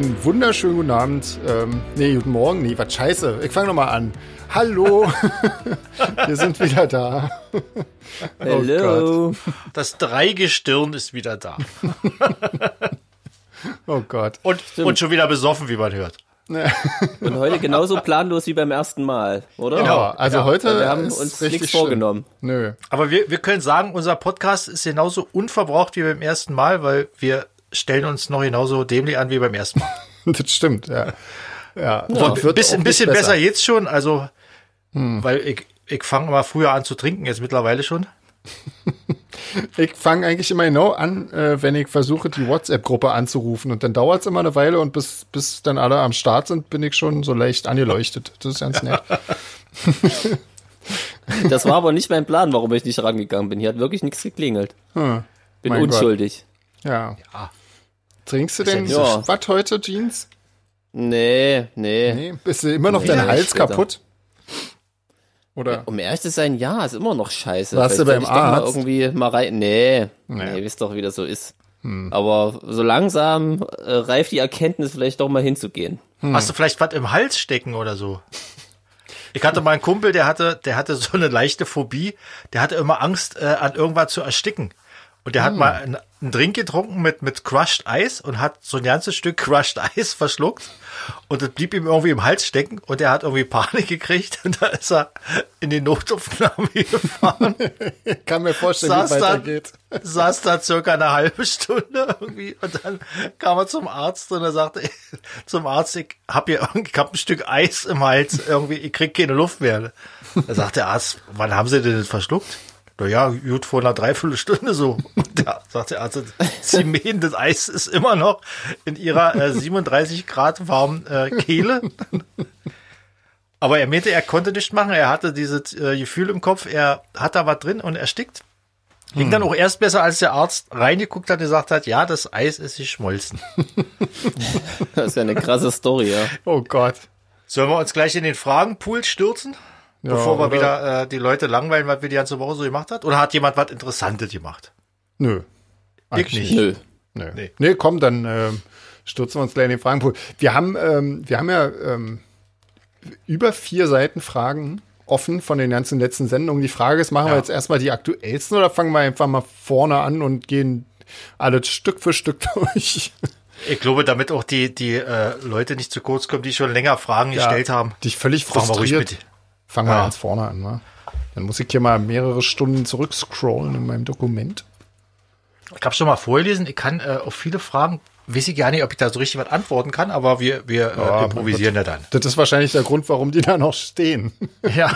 einen wunderschönen guten Abend. Ähm, nee, guten Morgen. Nee, was scheiße. Ich fange nochmal an. Hallo. Wir sind wieder da. Hallo. Oh das Dreigestirn ist wieder da. oh Gott. Und, und schon wieder besoffen, wie man hört. Und heute genauso planlos wie beim ersten Mal, oder? Genau, also ja. heute Wir haben uns richtig nichts schlimm. vorgenommen. Nö. Aber wir, wir können sagen, unser Podcast ist genauso unverbraucht wie beim ersten Mal, weil wir stellen uns noch genauso dämlich an wie beim ersten Mal. Das stimmt, ja. Ja, ein wird bisschen, auch ein bisschen nicht besser jetzt schon, also, weil ich, ich fange mal früher an zu trinken, jetzt mittlerweile schon. Ich fange eigentlich immer genau an, äh, wenn ich versuche, die WhatsApp-Gruppe anzurufen. Und dann dauert es immer eine Weile und bis, bis dann alle am Start sind, bin ich schon so leicht angeleuchtet. Das ist ganz nett. Das war aber nicht mein Plan, warum ich nicht rangegangen bin. Hier hat wirklich nichts geklingelt. Hm, Bin mein Gott. unschuldig. Ja. Ja. Trinkst du denn so was heute, Jeans? Nee, nee. Nee. Bist du immer noch Nee, dein Hals später. kaputt? Oder? Um ehrlich zu sein, ja, ist immer noch scheiße. Warst du beim Arzt? Mal irgendwie mal rein. Nee, Nee. Hm. nee, wisst doch, wie das so ist. Aber so langsam äh, reift die Erkenntnis, vielleicht doch mal hinzugehen. Hast du vielleicht was im Hals stecken oder so? Ich hatte mal einen Kumpel, der hatte, der hatte so eine leichte Phobie. Der hatte immer Angst, äh, an irgendwas zu ersticken. Und der hat mal einen, einen Drink getrunken mit, mit Crushed Eis und hat so ein ganzes Stück Crushed Eis verschluckt. Und das blieb ihm irgendwie im Hals stecken und er hat irgendwie Panik gekriegt und da ist er in die Notaufnahme gefahren. Ich kann mir vorstellen, wie saß es da, weitergeht. saß da circa eine halbe Stunde irgendwie und dann kam er zum Arzt und er sagte zum Arzt, ich hab hier irgendwie, ich hab ein Stück Eis im Hals, irgendwie, ich krieg keine Luft mehr. Da sagt der Arzt, wann haben Sie denn das verschluckt? Na ja, gut, vor einer Dreiviertelstunde so. Da sagt der Arzt, Sie mähen, das Eis ist immer noch in Ihrer äh, 37 Grad warmen äh, Kehle. Aber er meinte, er konnte nichts machen. Er hatte dieses äh, Gefühl im Kopf, er hat da was drin und erstickt. Ging dann auch erst besser, als der Arzt reingeguckt hat und gesagt hat, ja, das Eis ist geschmolzen. Das ist ja eine krasse Story, ja. Oh Gott. Sollen wir uns gleich in den Fragenpool stürzen? Ja, bevor wir wieder äh, die Leute langweilen, was wir die ganze Woche so gemacht hat? Oder hat jemand was Interessantes gemacht? Nö. Ich nicht. Nö. Nö. Nee. Nee, komm, dann ähm, stürzen wir uns gleich in den Fragenpool. Wir haben, ähm, wir haben ja ähm, über vier Seiten Fragen offen von den ganzen letzten Sendungen. Die Frage ist, machen wir Ja. jetzt erstmal die aktuellsten oder fangen wir einfach mal vorne an und gehen alles Stück für Stück durch? Ich glaube, damit auch die, die äh, Leute nicht zu kurz kommen, die schon länger Fragen gestellt haben. Dich völlig Fragen wir ruhig frustriert. Fangen wir Ja. ganz vorne an, wa? Dann muss ich hier mal mehrere Stunden zurückscrollen in meinem Dokument. Ich habe schon mal vorgelesen, ich kann äh, auf viele Fragen, weiß ich gar nicht, ob ich da so richtig was antworten kann, aber wir, wir äh, Ja, improvisieren ja dann. Das ist wahrscheinlich der Grund, warum die da noch stehen. Ja.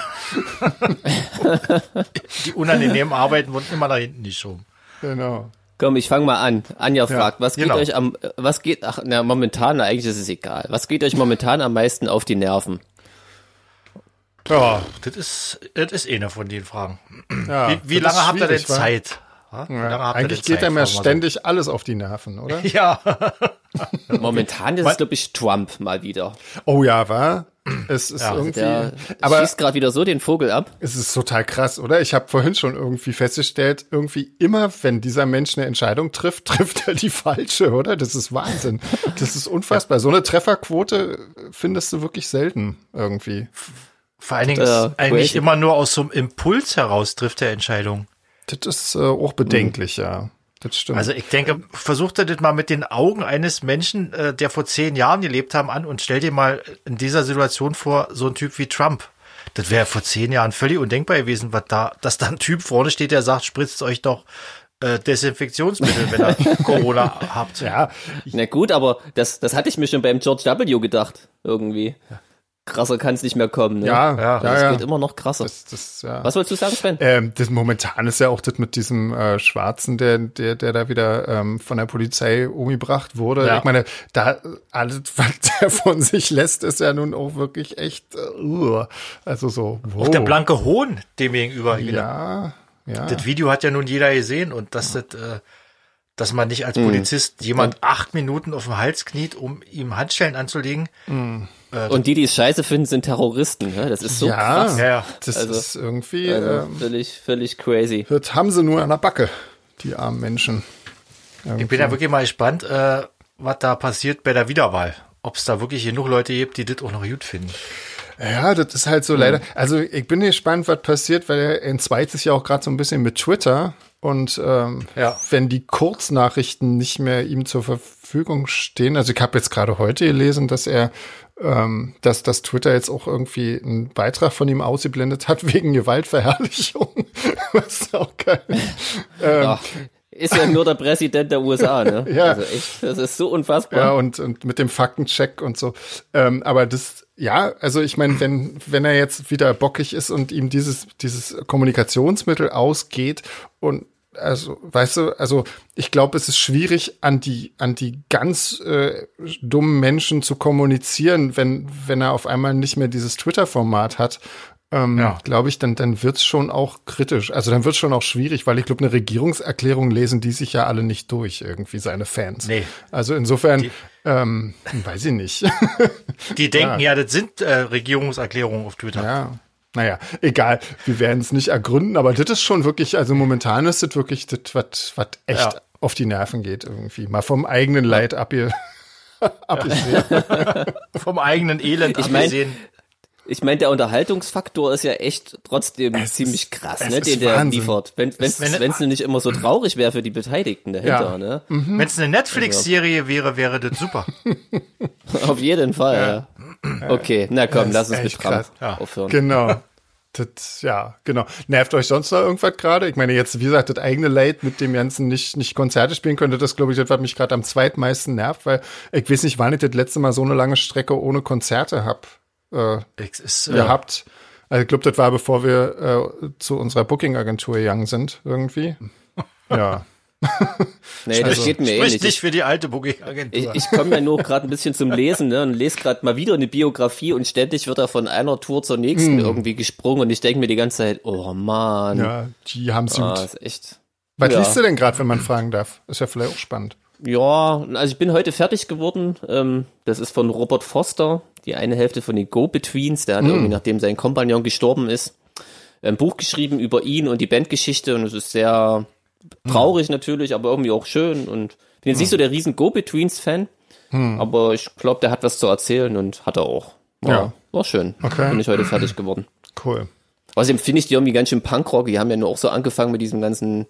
die unangenehmen Arbeiten wurden immer nach hinten geschoben. genau. Komm, ich fange mal an. Anja fragt, was geht genau. euch am, äh, was geht, ach, na, momentan, na, eigentlich ist es egal. Was geht euch momentan am meisten auf die Nerven? Ja, Das ist, das ist eine von den Fragen. ja, Wie, wie lange habt ihr denn? Zeit? Ja, eigentlich geht Zeit, einem ja fragen wir so. ständig alles auf die Nerven, oder? Ja, Momentan ist es, glaube ich, Trump mal wieder. Oh ja, war. Es ist Ja, irgendwie. Der aber schießt gerade wieder so den Vogel ab. es ist total krass, oder? Ich habe vorhin schon irgendwie festgestellt, irgendwie immer, wenn dieser Mensch eine Entscheidung trifft, trifft er die falsche, oder? Das ist Wahnsinn. Das ist unfassbar. So eine Trefferquote findest du wirklich selten irgendwie. Vor allen Dingen Äh, ist eigentlich crazy. immer nur aus so einem Impuls heraus trifft der Entscheidung. Das ist äh, auch bedenklich, ja. Das stimmt. Also ich denke, versucht er das mal mit den Augen eines Menschen, äh, der vor zehn Jahren gelebt haben, an und stell dir mal in dieser Situation vor, so ein Typ wie Trump. Das wäre vor zehn Jahren völlig undenkbar gewesen, was da, dass da ein Typ vorne steht, der sagt, spritzt euch doch äh, Desinfektionsmittel, wenn ihr Corona habt. ja, Na gut, aber das, das hatte ich mir schon beim George W. gedacht, irgendwie. Krasser kann es nicht mehr kommen, ne? ja, Ja, ja, Das ja. geht immer noch krasser. Das, das, ja. Was wolltest du sagen, Sven? Ähm, das momentan ist ja auch das mit diesem äh, Schwarzen, der, der, der da wieder ähm, von der Polizei umgebracht wurde. Ja. Ich meine, da alles, was der von sich lässt, ist ja nun auch wirklich echt, äh, uh, also so, wow. Auch der blanke Hohn dem gegenüber. Ja, ja. Das Video hat ja nun jeder gesehen und dass das, äh, dass man nicht als Polizist jemand acht Minuten auf dem Hals kniet, um ihm Handschellen anzulegen. Und die, die es scheiße finden, sind Terroristen, ne? Das ist so ja, krass. Ja, das Also- ist irgendwie, Also, ähm, völlig, völlig crazy. das haben sie nur an der Backe, die armen Menschen. Ich bin ja wirklich mal gespannt, äh, was da passiert bei der Wiederwahl. Ob es da wirklich genug Leute gibt, die das auch noch gut finden. Ja, das ist halt so leider. Also ich bin gespannt, was passiert, weil er entzweit sich ja auch gerade so ein bisschen mit Twitter. Und ähm, Ja. wenn die Kurznachrichten nicht mehr ihm zur Verfügung stehen, also ich habe jetzt gerade heute gelesen, dass er, ähm, dass das Twitter jetzt auch irgendwie einen Beitrag von ihm ausgeblendet hat wegen Gewaltverherrlichung. Was auch geil. Ähm, Ach, ist ja nur der Präsident der USA, ne? Ja. Also echt, das ist so unfassbar. Ja, und, und mit dem Faktencheck und so. Ähm, aber das, ja, also ich meine, wenn, wenn er jetzt wieder bockig ist und ihm dieses, dieses Kommunikationsmittel ausgeht und also, weißt du, also ich glaube, es ist schwierig, an die, an die ganz äh, dummen Menschen zu kommunizieren, wenn, wenn er auf einmal nicht mehr dieses Twitter-Format hat. Ähm, Ja. glaube ich, dann, dann wird's schon auch kritisch. Also dann wird's schon auch schwierig, weil ich glaube, eine Regierungserklärung lesen die sich ja alle nicht durch, irgendwie seine Fans. Nee. Also insofern, ähm, weiß ich nicht. Die denken ja, das sind äh, Regierungserklärungen auf Twitter. ja. Naja, egal. Wir werden es nicht ergründen, aber das ist schon wirklich, also momentan ist das wirklich das, was was echt Ja. auf die Nerven geht irgendwie. Mal vom eigenen Leid ab hier. abgesehen. Vom eigenen Elend Ich mein, abgesehen. Ich meine, der Unterhaltungsfaktor ist ja echt trotzdem Es ziemlich krass, ne, ist den der Wahnsinn. liefert. Wenn es wenn- wenn's nicht immer so traurig wäre für die Beteiligten dahinter, Ja. ne? Wenn es eine Netflix-Serie wäre, wäre das super. Auf jeden Fall, ja. Okay, na komm, lass uns mit Trump krass. Ja. aufhören. genau. Das, ja, genau. Nervt euch sonst noch irgendwas gerade? Ich meine, jetzt, wie gesagt, das eigene Leid mit dem Ganzen nicht, nicht Konzerte spielen könnte, das glaube ich, das, was mich gerade am zweitmeisten nervt, weil ich weiß nicht, wann ich das letzte Mal so eine lange Strecke ohne Konzerte hab, äh, ist, äh, gehabt. Also ich glaube, das war, bevor wir äh, zu unserer Booking-Agentur gegangen sind, irgendwie. Ja. Nee, das steht mir ähnlich. nicht Ich, für die alte ich, Booking-Agentur. ich komme ja nur gerade ein bisschen zum Lesen, ne, und lese gerade mal wieder eine Biografie und ständig wird er von einer Tour zur nächsten irgendwie gesprungen und ich denke mir die ganze Zeit, oh Mann, Ja, die haben's ah, gut. ist echt. Was ja. liest du denn gerade, wenn man fragen darf? Ist ja vielleicht auch spannend. Ja, also ich bin heute fertig geworden. Ähm, das ist von Robert Foster, die eine Hälfte von den Go-Betweens. Der hat irgendwie, nachdem sein Kompagnon gestorben ist, ein Buch geschrieben über ihn und die Bandgeschichte und es ist sehr traurig natürlich, aber irgendwie auch schön und bin jetzt nicht so der riesen Go-Betweens-Fan, aber ich glaube, der hat was zu erzählen und hat er auch. War, Ja. war schön. Okay. Bin ich heute fertig geworden. Cool. Außerdem finde ich die irgendwie ganz schön Punkrock. Die haben ja nur auch so angefangen mit diesem ganzen,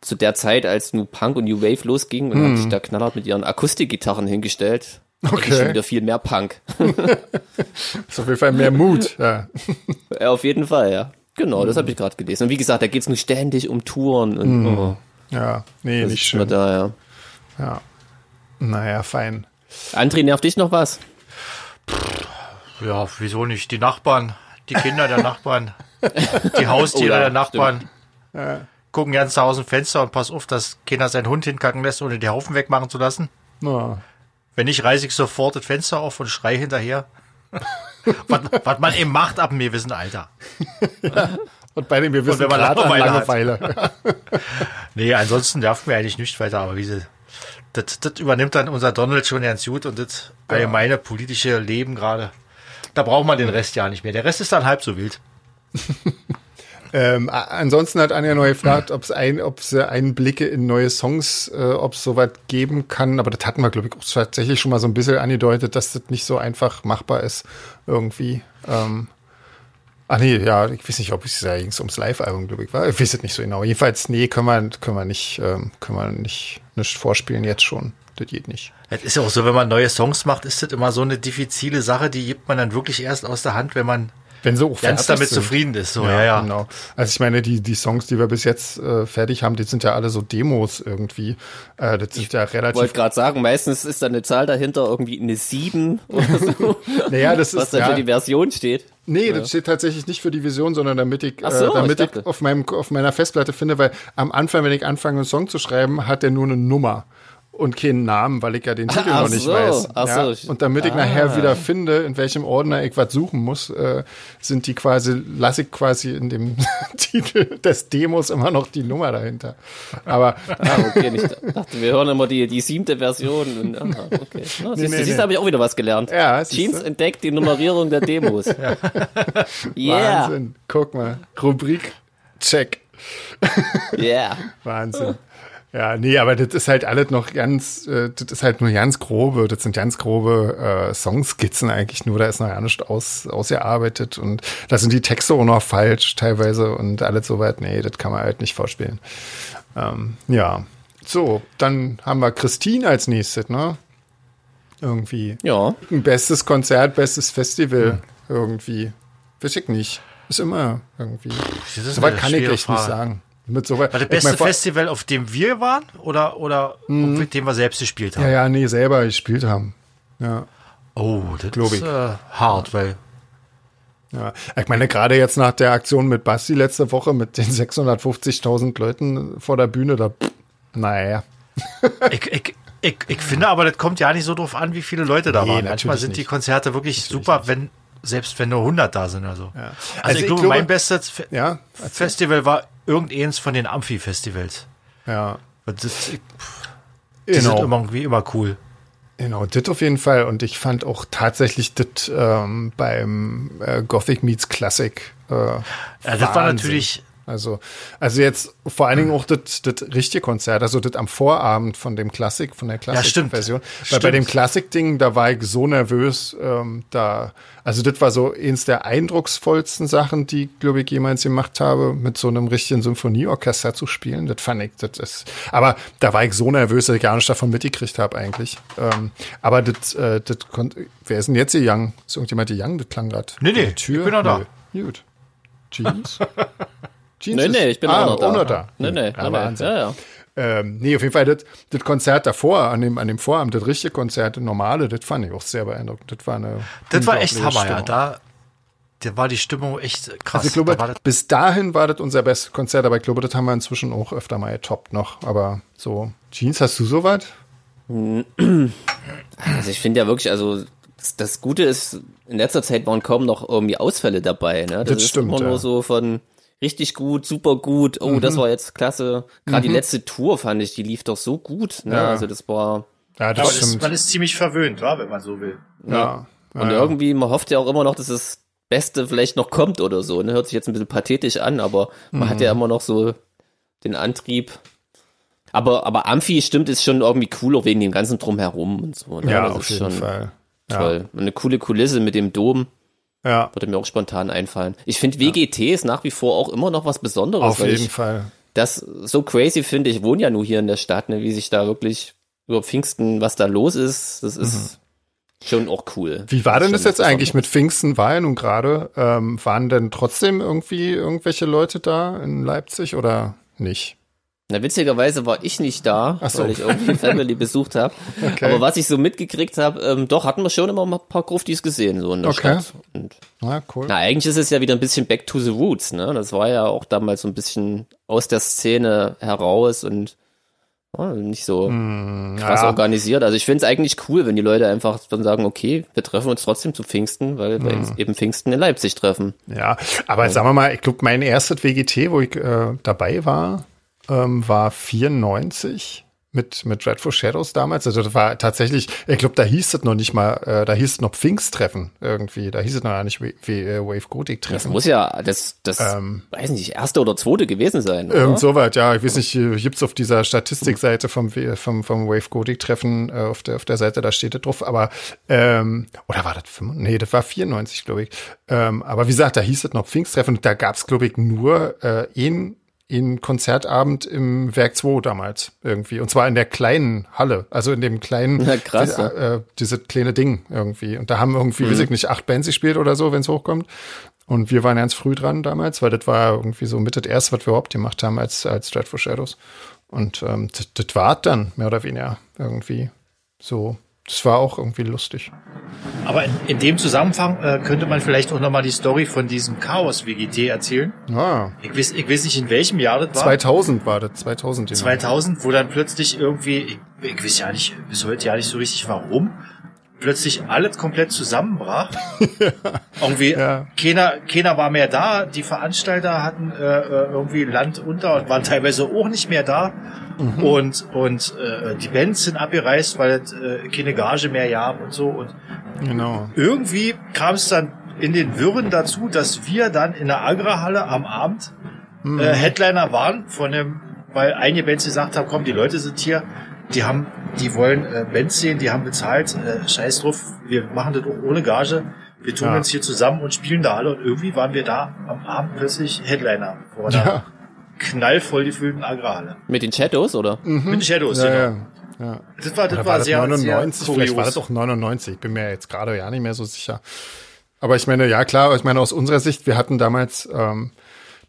zu der Zeit, als New Punk und New Wave losging und haben sich da knallhart mit ihren Akustikgitarren hingestellt. Okay. Schon wieder viel mehr Punk. Ist auf jeden Fall mehr Mut. Ja. ja, auf jeden Fall, ja. Genau, das habe ich gerade gelesen. Und wie gesagt, da geht's nur ständig um Touren und oh, ja. Nee, das nicht schön. da, ja. Ja. Naja, fein. André, nervt dich noch was? Ja, wieso nicht? Die Nachbarn, die Kinder der Nachbarn, die Haustiere Oh ja, der Nachbarn. Gucken ganz aus dem Fenster und pass auf, dass keiner seinen Hund hinkacken lässt, ohne die Haufen wegmachen zu lassen. Ja. Wenn nicht, reiße ich sofort das Fenster auf und schrei hinterher. was, was man eben macht ab mir wissen, Alter. Und bei dem wir wissen wenn man gerade an Langeweile. Nee, ansonsten darf mir eigentlich nicht weiter, aber wie sie, das, das übernimmt dann unser Donald schon ganz gut und das allgemeine politische Leben gerade. Da braucht man den Rest ja nicht mehr. Der Rest ist dann halb so wild. Ähm, ansonsten hat Anja neu gefragt, ob es ein, ob sie Einblicke in neue Songs, äh, ob es sowas geben kann. Aber das hatten wir, glaube ich, auch tatsächlich schon mal so ein bisschen angedeutet, dass das nicht so einfach machbar ist irgendwie. Ähm, ach nee, ja, ich weiß nicht, ob es da ging's ums Live-Album, glaube ich, war. Ich weiß es nicht so genau. Jedenfalls, nee, können wir, können wir nicht, ähm, können wir nicht, nicht vorspielen jetzt schon. Das geht nicht. Es ist ja auch so, wenn man neue Songs macht, ist das immer so eine diffizile Sache, die gibt man dann wirklich erst aus der Hand, wenn man Wenn sie auch ganz damit sind. zufrieden ist. So, ja, ja. Genau. Also ich meine, die, die Songs, die wir bis jetzt äh, fertig haben, die sind ja alle so Demos irgendwie. Äh, das sind ja Ich wollte relativ. gerade sagen, meistens ist da eine Zahl dahinter, irgendwie eine 7 oder so, Naja, das was ist dann ja, für die Version steht. Nee, das steht tatsächlich nicht für die Vision, sondern damit ich, Ach so, äh, damit ich ich, auf meinem auf meiner Festplatte finde, weil am Anfang, wenn ich anfange, einen Song zu schreiben, hat der nur eine Nummer und keinen Namen, weil ich ja den Titel Ach noch nicht so, weiß. ja? so. Und damit ich Ah. nachher wieder finde, in welchem Ordner ich was suchen muss, äh, sind die quasi, lasse ich quasi in dem Titel des Demos immer noch die Nummer dahinter. Aber Ah, okay. Ich dachte, wir hören immer die, die siebte Version. Und, aha, okay. Na, siehst nee, du, siehst, nee. habe ich auch wieder was gelernt. Ja, du. entdeckt die Nummerierung der Demos. Yeah, Wahnsinn. Guck mal. Rubrik Check. yeah. Wahnsinn. Ja, nee, aber das ist halt alles noch ganz, äh, das ist halt nur ganz grobe, das sind ganz grobe äh, Songskizzen eigentlich nur, da ist noch gar nicht aus, ausgearbeitet und da sind die Texte auch noch falsch teilweise und alles soweit, nee, das kann man halt nicht vorspielen. Ähm, ja, so, dann haben wir Christine als nächstes, ne? Irgendwie. Ja. Ein bestes Konzert, bestes Festival, irgendwie. Weiß ich nicht. Ist immer irgendwie. Soweit kann ich echt nicht Frage. sagen. Mit so War das beste Festival, auf dem wir waren oder, oder auf dem wir selbst gespielt haben? Ja, ja, nee, selber gespielt haben. Ja. Oh, das Glaub ist ich. äh, hart, weil Ja, ich meine, gerade jetzt nach der Aktion mit Basti letzte Woche mit den 650.000 Leuten vor der Bühne, da, pff, naja. ich, ich, ich, ich finde aber, das kommt ja nicht so drauf an, wie viele Leute da Nee, waren. Manchmal natürlich sind die nicht. Konzerte wirklich super, wenn selbst wenn nur 100 da sind oder so. Also, Also ich ich glaube, glaube- mein bestes Fe Ja, Festival war irgendeins von den Amphi-Festivals. ja. Das, ich- die sind Genau, immer irgendwie immer cool. genau, das auf jeden Fall. Und ich fand auch tatsächlich das ähm, beim äh, Gothic Meets Classic. Äh, Ja, das war natürlich, Also, also jetzt vor allen Dingen auch das, das richtige Konzert, also das am Vorabend von dem Klassik, von der stimmt. Klassik-Version. Weil Stimmt. bei dem Klassik-Ding, da war ich so nervös, ähm, da, also das war so eins der eindrucksvollsten Sachen, die, glaube ich, jemals gemacht habe, mit so einem richtigen Symphonieorchester zu spielen. Das fand ich, das ist, aber da war ich so nervös, dass ich gar nicht davon mitgekriegt habe eigentlich. Ähm, aber das, äh, das konnte, wer ist denn jetzt hier Young? Ist irgendjemand die Young? Das klang gerade. Nee, nee, Tür? ich bin noch da. Nö. Gut. Jeans? Jeans Nee, ist- nee, ich bin ah, auch noch da. auch noch da. Nee, nee, Ja, nee, nee. Ja, ja. Ähm, nee, auf jeden Fall das, das Konzert davor, an dem, an dem Vorabend, das richtige Konzert, das normale, das fand ich auch sehr beeindruckend. Das war eine. das war echt Hammer, ja. Stimmung. Da, da war die Stimmung echt krass. also ich glaube, da bis dahin war das unser bestes Konzert, aber ich glaube, das haben wir inzwischen auch öfter mal getoppt noch. Aber so, Jeans, hast du sowas? Also ich finde ja wirklich, also das, das Gute ist, in letzter Zeit waren kaum noch irgendwie Ausfälle dabei. Ne? Das, Das ist stimmt, immer ja. nur so von richtig gut, super gut, oh, das war jetzt klasse. Gerade die letzte Tour fand ich, die lief doch so gut. Ne? Ja. Also das war. Ja, das stimmt. man ist ziemlich verwöhnt, wa, wenn man so will. ja. Und ja, irgendwie, man hofft ja auch immer noch, dass das Beste vielleicht noch kommt oder so. Ne? Hört sich jetzt ein bisschen pathetisch an, aber man hat Mhm. ja immer noch so den Antrieb. Aber, aber Amphi stimmt, ist schon irgendwie cooler wegen dem ganzen Drumherum und so. Ne? ja, das auf ist jeden schon Fall. toll. Und eine coole Kulisse mit dem Dom. Ja, Würde mir auch spontan einfallen. Ich finde WGT ist nach wie vor auch immer noch was Besonderes. auf jeden ich Fall. das so crazy finde. Ich wohne ja nur hier in der Stadt, ne, wie sich da wirklich über Pfingsten, was da los ist, das ist schon auch cool. Mhm. Wie war denn das schon jetzt eigentlich mit Pfingsten? War ja nun gerade. Ähm, waren denn trotzdem irgendwie irgendwelche Leute da in Leipzig oder nicht? Na, witzigerweise war ich nicht da, so. weil ich irgendwie Family besucht habe. Okay. Aber was ich so mitgekriegt habe, ähm, doch hatten wir schon immer mal ein paar Gruftis gesehen, so in der Okay. Stadt. Und, Na, cool. na, eigentlich ist es ja wieder ein bisschen back to the roots, ne? Das war ja auch damals so ein bisschen aus der Szene heraus und ja, nicht so krass Hm, ja. organisiert. Also ich finde es eigentlich cool, wenn die Leute einfach dann sagen, okay, wir treffen uns trotzdem zu Pfingsten, weil wir uns eben Pfingsten in Leipzig treffen. Ja, aber sagen wir mal, ich glaube, mein erstes WGT, wo ich äh, dabei war, ähm, war 94 mit, mit Dreadful Shadows damals. Also das war tatsächlich, ich glaube, da hieß es noch nicht mal, äh, da hieß es noch Pfingsttreffen irgendwie. Da hieß es noch gar nicht wie, wie äh, Wave Gothic Das Treffen. muss ja, das, das, Ähm. weiß nicht, erste oder zweite gewesen sein. Oder? Irgend so weit, ja. Ich weiß nicht, äh, gibt's auf dieser Statistikseite vom, vom, vom Wave Gothic Treffen, äh, auf der, auf der Seite, da steht das drauf, aber, ähm, oder war das 95? Nee, das war 94, glaube ich. Ähm, aber wie gesagt, da hieß es noch Pfingsttreffen, da gab's, glaube ich, nur, äh, in, in Konzertabend im Werk 2 damals irgendwie. Und zwar in der kleinen Halle, also in dem kleinen, Ja, krass, die, äh, diese kleine Ding irgendwie. Und da haben irgendwie, weiß ich nicht, acht Bands gespielt oder so, wenn es hochkommt. Und wir waren ganz früh dran damals, weil das war irgendwie so mit das erste, was wir überhaupt gemacht haben als, als Dreadful Shadows. Und ähm, das, das war dann mehr oder weniger irgendwie so. Das war auch irgendwie lustig. Aber in, in dem Zusammenhang äh, könnte man vielleicht auch nochmal die Story von diesem Chaos-WGT erzählen. Ah, Ich weiß, ich weiß nicht, in welchem Jahr das war. 2000 war das, 2000. genau. 2000, wo dann plötzlich irgendwie, ich, ich weiß ja nicht, bis heute ja nicht so richtig warum, plötzlich alles komplett zusammenbrach. irgendwie, Ja. keiner, keiner war mehr da, die Veranstalter hatten äh, äh, irgendwie Land unter und waren teilweise auch nicht mehr da. Mhm. Und, und äh, die Bands sind abgereist, weil es äh, keine Gage mehr gab und so. Und Genau. irgendwie kam es dann in den Wirren dazu, dass wir dann in der Agra-Halle am Abend Mhm. äh, Headliner waren von dem weil einige Bands gesagt haben, komm, die Leute sind hier, die haben, die wollen äh, Bands sehen, die haben bezahlt, äh, scheiß drauf, wir machen das auch ohne Gage. Wir tun Ja. uns hier zusammen und spielen da alle und irgendwie waren wir da am Abend plötzlich Headliner vor Ja. Knallvoll gefüllten Agrarhalle. Mit den Shadows, oder? Mit den Shadows, Mhm. Ja, genau. ja. ja. Das war, das war, das sehr, 99? sehr Vielleicht war das auch 99. Ich bin mir jetzt gerade ja nicht mehr so sicher. Aber ich meine, ja klar, ich meine aus unserer Sicht, wir hatten damals, ähm,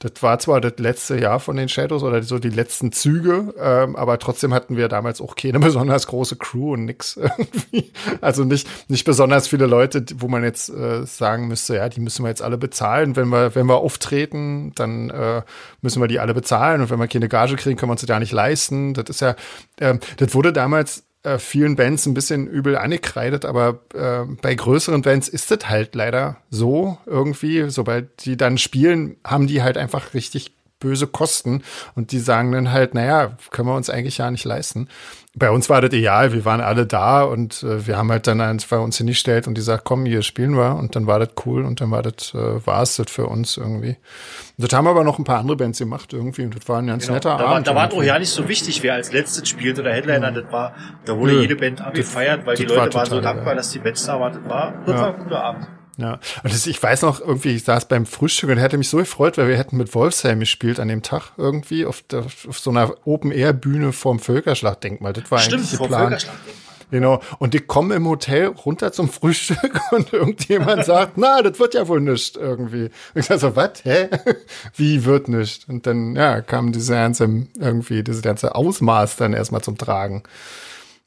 das war zwar das letzte Jahr von den Shadows oder so die letzten Züge, ähm, aber trotzdem hatten wir damals auch keine besonders große Crew und nix irgendwie. Also nicht, nicht besonders viele Leute, wo man jetzt äh, sagen müsste, ja, die müssen wir jetzt alle bezahlen. Wenn wir, wenn wir auftreten, dann äh, müssen wir die alle bezahlen und wenn wir keine Gage kriegen, können wir uns das ja nicht leisten. Das ist ja, ähm, das wurde damals äh, vielen Bands ein bisschen übel angekreidet, aber äh, bei größeren Bands ist das halt leider so irgendwie. Sobald die dann spielen, haben die halt einfach richtig böse Kosten und die sagen dann halt, naja, können wir uns eigentlich ja nicht leisten. Bei uns war das ideal, wir waren alle da und äh, wir haben halt dann einfach uns hingestellt und die sagt, komm, hier spielen wir und dann war das cool und dann war das, äh, war es das für uns irgendwie. Und das haben aber noch ein paar andere Bands gemacht irgendwie und das war ein ganz Genau. netter da war, Abend. da war auch ja nicht so wichtig, wer als letztes spielt oder Headliner. Das war, da wurde Nö. jede Band abgefeiert, weil die das war Leute waren so total, dankbar, ja. dass die Bands da waren. Das war, das Ja. war ein guter Abend. Ja, und das, ich weiß noch, irgendwie, ich saß beim Frühstück und hätte mich so gefreut, weil wir hätten mit Wolfsheim gespielt an dem Tag irgendwie auf, der, auf so einer Open-Air-Bühne vorm Völkerschlachtdenkmal. Das war Stimmt, eigentlich geplant. Genau. Und die kommen im Hotel runter zum Frühstück und irgendjemand sagt, na, das wird ja wohl nicht irgendwie. Und ich sag so, was? Hä? Wie wird nicht? Und dann, ja, kam diese ganze, irgendwie, diese ganze Ausmaß dann erstmal zum Tragen.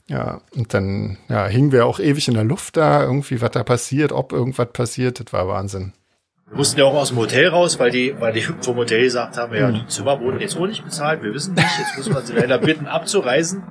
Ja, und dann, ja, hingen wir auch ewig in der Luft da, irgendwie, was da passiert, ob irgendwas passiert, das war Wahnsinn. Wir mussten ja auch aus dem Hotel raus, weil die, weil die vom Hotel gesagt haben, ja, die Zimmer wurden jetzt auch nicht bezahlt, wir wissen nicht, jetzt müssen wir sie leider bitten abzureisen.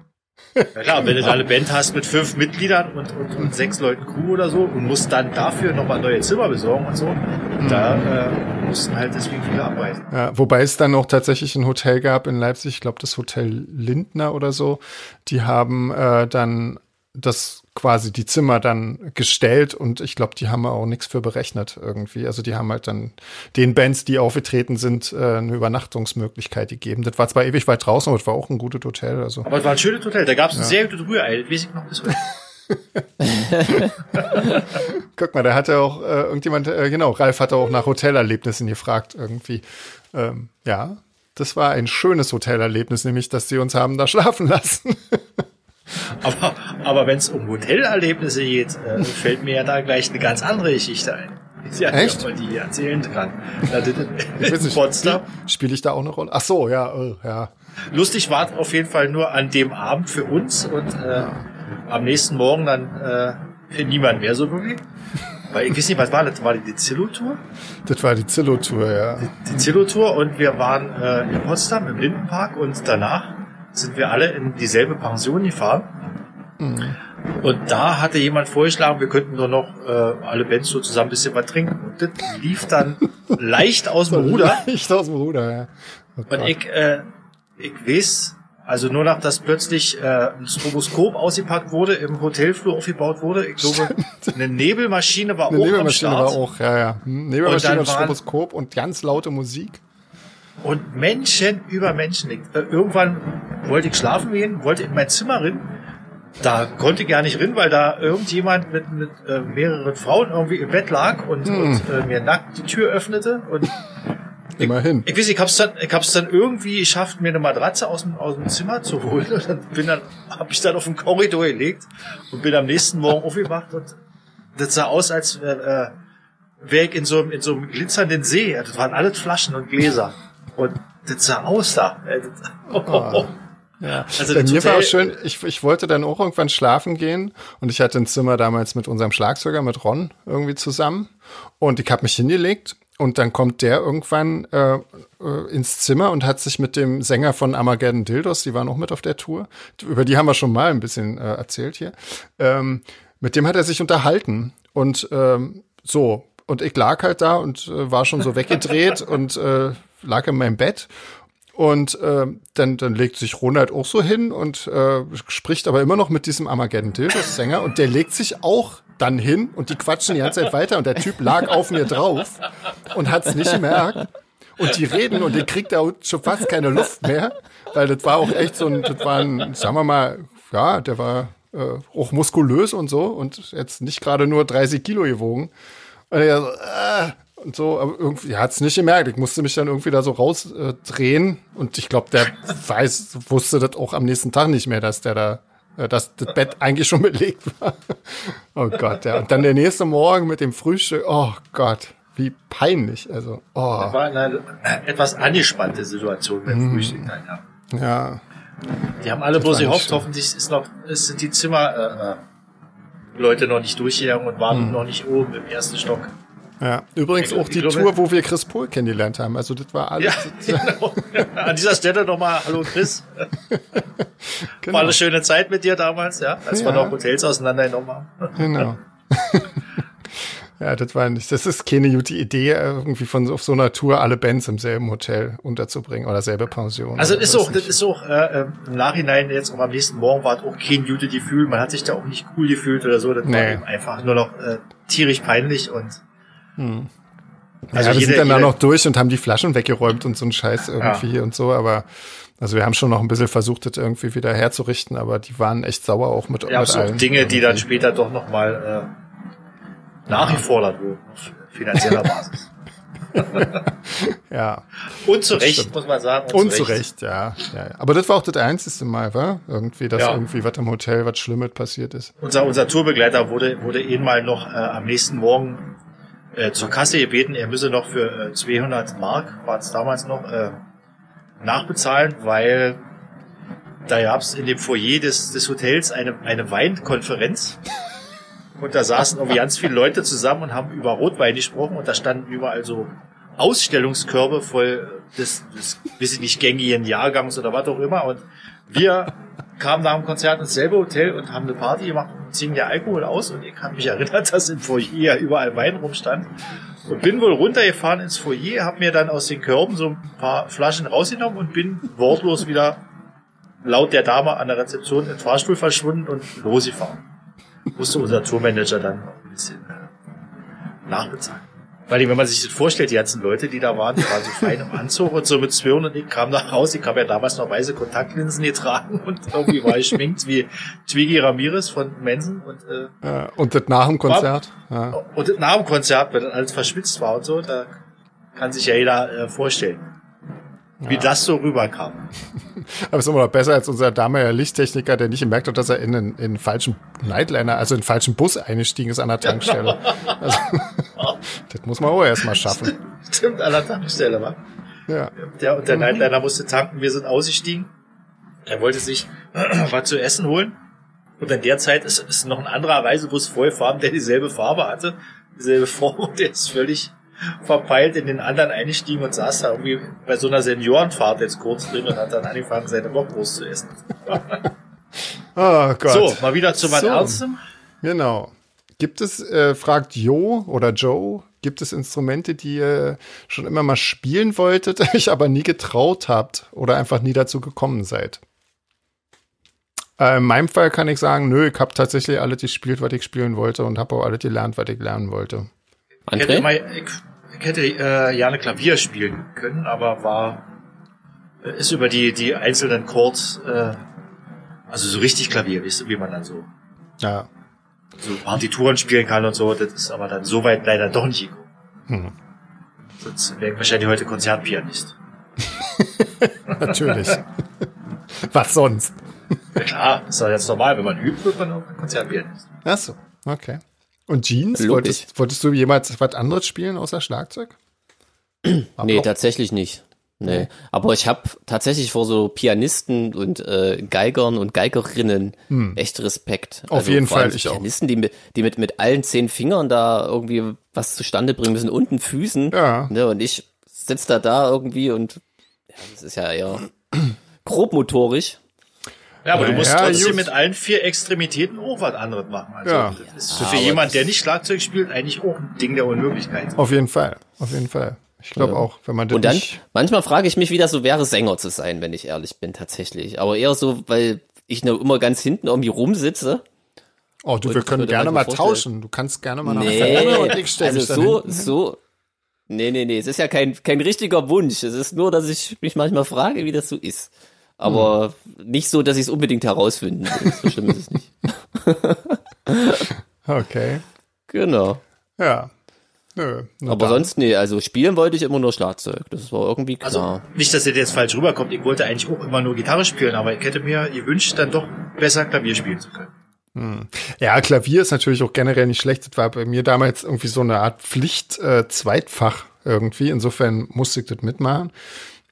Ja klar, wenn du da eine Band hast mit fünf Mitgliedern und, und, und sechs Leuten Crew oder so und musst dann dafür nochmal neue Zimmer besorgen und so, Mhm. da äh, mussten halt deswegen viele abreisen. Ja, wobei es dann auch tatsächlich ein Hotel gab in Leipzig, ich glaube das Hotel Lindner oder so, die haben äh, dann das quasi die Zimmer dann gestellt und ich glaube, die haben auch nichts für berechnet irgendwie. Also die haben halt dann den Bands, die aufgetreten sind, äh, eine Übernachtungsmöglichkeit gegeben. Das war zwar ewig weit draußen, aber das war auch ein gutes Hotel. Also Aber es war ein schönes Hotel, da gab es ein sehr gutes Rührei, das weiß ich noch bis heute. guck mal, da hatte auch äh, irgendjemand, äh, genau, Ralf hatte auch nach Hotelerlebnissen gefragt irgendwie. Ähm, ja, das war ein schönes Hotelerlebnis, nämlich, dass sie uns haben da schlafen lassen. Aber, aber wenn es um Hotelerlebnisse geht, äh, fällt mir ja da gleich eine ganz andere Geschichte ein. Ja, Echt? Die, die erzählen kann. Ja, das- Ich weiß in nicht, Potsdam. Spiele ich da auch eine Rolle? Ach so, ja, oh, ja. Lustig war auf jeden Fall nur an dem Abend für uns und äh, am nächsten Morgen dann äh, für niemand mehr so wirklich. Weil ich weiß nicht, was war das? War die, die Zillow-Tour? Das war die Zillow-Tour, ja. Die Zillow-Tour und wir waren äh, in Potsdam im Lindenpark und danach sind wir alle in dieselbe Pension gefahren. Und da hatte jemand vorgeschlagen, wir könnten nur noch äh, alle Bands so zusammen ein bisschen was trinken. Und das lief dann leicht aus dem Ruder. Ich aus dem Ruder, ja. Oh Und ich, äh, ich weiß, also nur nach, dass plötzlich äh, ein Stroboskop ausgepackt wurde, im Hotelflur aufgebaut wurde. Ich glaube, eine Nebelmaschine war Eine auch am Nebelmaschine Start. war auch, ja, ja. Hm, Nebelmaschine Und Stroboskop und ganz laute Musik. Und Menschen über Menschen. Ich, äh, irgendwann wollte ich schlafen gehen, wollte in mein Zimmer rein. Da konnte ich gar nicht rein, weil da irgendjemand mit, mit äh, mehreren Frauen irgendwie im Bett lag und, und äh, mir nackt die Tür öffnete. Und Immerhin. ich weiß, ich hab's dann, ich hab's dann irgendwie geschafft, mir eine Matratze aus dem, aus dem Zimmer zu holen. Und dann bin dann, hab ich dann auf den Korridor gelegt und bin am nächsten Morgen aufgewacht und das sah aus, als äh, äh, wäre ich in so, einem- in so einem glitzernden See. Das waren alles Flaschen und Gläser. Und das sah aus da. Äh, das- Ah. Ja. Also Bei mir war auch schön, ich, ich wollte dann auch irgendwann schlafen gehen und ich hatte ein Zimmer damals mit unserem Schlagzeuger, mit Ron, irgendwie zusammen. Und ich habe mich hingelegt und dann kommt der irgendwann äh, äh, ins Zimmer und hat sich mit dem Sänger von Armageddon Dildos, die waren auch mit auf der Tour, über die haben wir schon mal ein bisschen äh, erzählt hier, ähm, mit dem hat er sich unterhalten und ähm, so. Und ich lag halt da und äh, war schon so weggedreht und äh, lag in meinem Bett und ähm, dann, dann legt sich Ronald auch so hin und äh, spricht aber immer noch mit diesem Armageddon Dildos Sänger und der legt sich auch dann hin und die quatschen die ganze Zeit weiter und der Typ lag auf mir drauf und hat's nicht gemerkt. und die reden und die kriegt da schon fast keine Luft mehr, weil das war auch echt so ein, das war ein, sagen wir mal, ja, der war äh, auch muskulös und so und jetzt nicht gerade nur 30 Kilo gewogen. Und er so, äh, und so, aber irgendwie hat es nicht gemerkt. Ich musste mich dann irgendwie da so rausdrehen äh, und ich glaube, der weiß, wusste das auch am nächsten Tag nicht mehr, dass der da, äh, dass das Bett eigentlich schon belegt war. oh Gott, ja. Und dann der nächste Morgen mit dem Frühstück, oh Gott, wie peinlich. Also, oh. Das war eine etwas angespannte Situation beim Mhm. Frühstück. Dann, ja. Ja, Die haben alle bloß war nicht gehofft, hoffentlich ist noch, sind die Zimmer, äh, äh, Leute noch nicht durchgegangen und waren noch nicht oben im ersten Stock. Ja. Übrigens Ich- auch die glaube- Tour, wo wir Chris Pohl kennengelernt haben. Also das war alles. Ja, genau. An dieser Stelle nochmal, hallo Chris. Genau. War eine schöne Zeit mit dir damals, ja, als wir Ja. noch Hotels auseinandergenommen haben. Genau. ja, das war nicht, das ist keine gute Idee, irgendwie von auf so einer Tour alle Bands im selben Hotel unterzubringen oder selbe Pension. Also oder ist auch, das ist auch äh, äh, im Nachhinein jetzt auch am nächsten Morgen war es auch kein gute Gefühl. Man hat sich da auch nicht cool gefühlt oder so. Das war Nee. eben einfach nur noch äh, tierisch peinlich und Also ja, wir jeder- sind dann da jeder- noch durch und haben die Flaschen weggeräumt und so ein Scheiß irgendwie und so, aber also wir haben schon noch ein bisschen versucht, das irgendwie wieder herzurichten, aber die waren echt sauer auch mit, ja, mit so allen. Dinge, die dann irgendwie. später doch nochmal äh, nachgefordert wurden auf finanzieller Basis. Ja, Und zu Recht, stimmt. muss man sagen. und zu Recht, ja, ja. ja. Aber das war auch das einzige Mal, war irgendwie, dass Ja. irgendwie was im Hotel, was Schlimmes passiert ist. Unser, unser Tourbegleiter wurde, wurde einmal noch äh, am nächsten Morgen äh, zur Kasse gebeten, er müsse noch für äh, 200 Mark, war es damals noch, äh, nachbezahlen, weil da gab es in dem Foyer des, des Hotels eine, eine Weinkonferenz. Und da saßen irgendwie ganz viele Leute zusammen und haben über Rotwein gesprochen und da standen überall so Ausstellungskörbe voll des, des weiß ich nicht, gängigen Jahrgangs oder was auch immer. Und wir kamen nach dem Konzert ins selbe Hotel und haben eine Party gemacht und ziehen ja Alkohol aus. Und ich habe mich erinnert, dass im Foyer überall Wein rumstand. Und bin wohl runtergefahren ins Foyer, habe mir dann aus den Körben so ein paar Flaschen rausgenommen und bin wortlos wieder laut der Dame an der Rezeption in den Fahrstuhl verschwunden und losgefahren. Musste unser Tourmanager dann noch ein bisschen äh, nachbezahlen. Weil wenn man sich das vorstellt, die ganzen Leute, die da waren, die waren so fein im Anzug und so mit 200 und ich kam nach Hause, ich habe ja damals noch weiße Kontaktlinsen getragen und irgendwie war ich schminkt wie Twiggy Ramirez von Mensen und, äh, Ja, und das nach dem Konzert. Ja. und nach dem Konzert, wenn dann alles verschwitzt war und so, da kann sich ja jeder äh, vorstellen, wie das so rüberkam. Aber es ist immer noch besser als unser damaliger Lichttechniker, der nicht gemerkt hat, dass er in einen, in einen falschen Nightliner, also in einen falschen Bus eingestiegen ist an der Tankstelle. Also, das muss man auch erstmal schaffen. Stimmt, an der Tankstelle, war. Ja. Der, und der Nightliner musste tanken, wir sind ausgestiegen. Er wollte sich was zu essen holen. Und in der Zeit ist, ist noch ein anderer Reisebus vollfarben, der dieselbe Farbe hatte, dieselbe Form und der ist völlig verpeilt in den anderen eingestiegen und saß da irgendwie bei so einer Seniorenfahrt jetzt kurz drin und hat dann angefangen, seine Bockwurst zu essen. Oh Gott. So, mal wieder zu was So. Ernstem. Genau. Gibt es, äh, fragt Jo oder Joe, gibt es Instrumente, die ihr schon immer mal spielen wolltet, euch aber nie getraut habt oder einfach nie dazu gekommen seid? Äh, in meinem Fall kann ich sagen, nö, ich habe tatsächlich alles gespielt, was ich spielen wollte und habe auch alles gelernt, was ich lernen wollte. Ich hätte, André? mal, ich, hätte äh, gerne Klavier spielen können, aber war äh, ist über die die einzelnen Chords, äh, also so richtig Klavier, weißt du, wie man dann so Ja. so Partituren spielen kann und so. Das ist aber dann so weit leider doch nicht gekommen. Hm. Sonst wäre ich wahrscheinlich heute Konzertpianist. Natürlich. was sonst? Ja klar, ist doch jetzt normal, wenn man übt, wird man auch Konzertpianist. Ach so, okay. Und Jeans, wolltest, wolltest du jemals was anderes spielen außer Schlagzeug? Nee, tatsächlich nicht. Nee. Aber ich habe tatsächlich vor so Pianisten und äh, Geigern und Geigerinnen echt Respekt. Also Auf jeden vor allem Fall, ich auch. Pianisten, die, mit, die mit, mit allen zehn Fingern da irgendwie was zustande bringen müssen und den Füßen. Ja. Ne, und ich sitze da da irgendwie und ja, das ist ja eher grobmotorisch. Ja, aber du Ja, musst ja, trotzdem just. mit allen vier Extremitäten auch was anderes machen. Also Ja. das ist Ja, für aber jemand, der nicht Schlagzeug spielt, eigentlich auch ein Ding der Unmöglichkeit. Auf jeden Fall, auf jeden Fall. Ich glaube auch, wenn man das Und dann, nicht. manchmal frage ich mich, wie das so wäre, Sänger zu sein, wenn ich ehrlich bin, tatsächlich. Aber eher so, weil ich nur immer ganz hinten irgendwie rumsitze. Oh, du, wir können gerne mir mal vorstellen- tauschen. Du kannst gerne mal nach Nee, vorne und ich stell mich also so, so, Nee, nee, nee, es ist ja kein, kein richtiger Wunsch. Es ist nur, dass ich mich manchmal frage, wie das so ist. Aber hm. nicht so, dass ich es unbedingt herausfinden will. So schlimm ist es nicht. okay. Genau. Ja. Nö, Aber dann. sonst, nee, also spielen wollte ich immer nur Schlagzeug. Das war irgendwie also, klar. Also, nicht, dass ihr jetzt falsch rüberkommt. Ich wollte eigentlich auch immer nur Gitarre spielen, aber ich hätte mir gewünscht, dann doch besser Klavier spielen zu können. Hm. Ja, Klavier ist natürlich auch generell nicht schlecht. Das war bei mir damals irgendwie so eine Art Pflicht-Zweitfach äh, irgendwie. Insofern musste ich das mitmachen.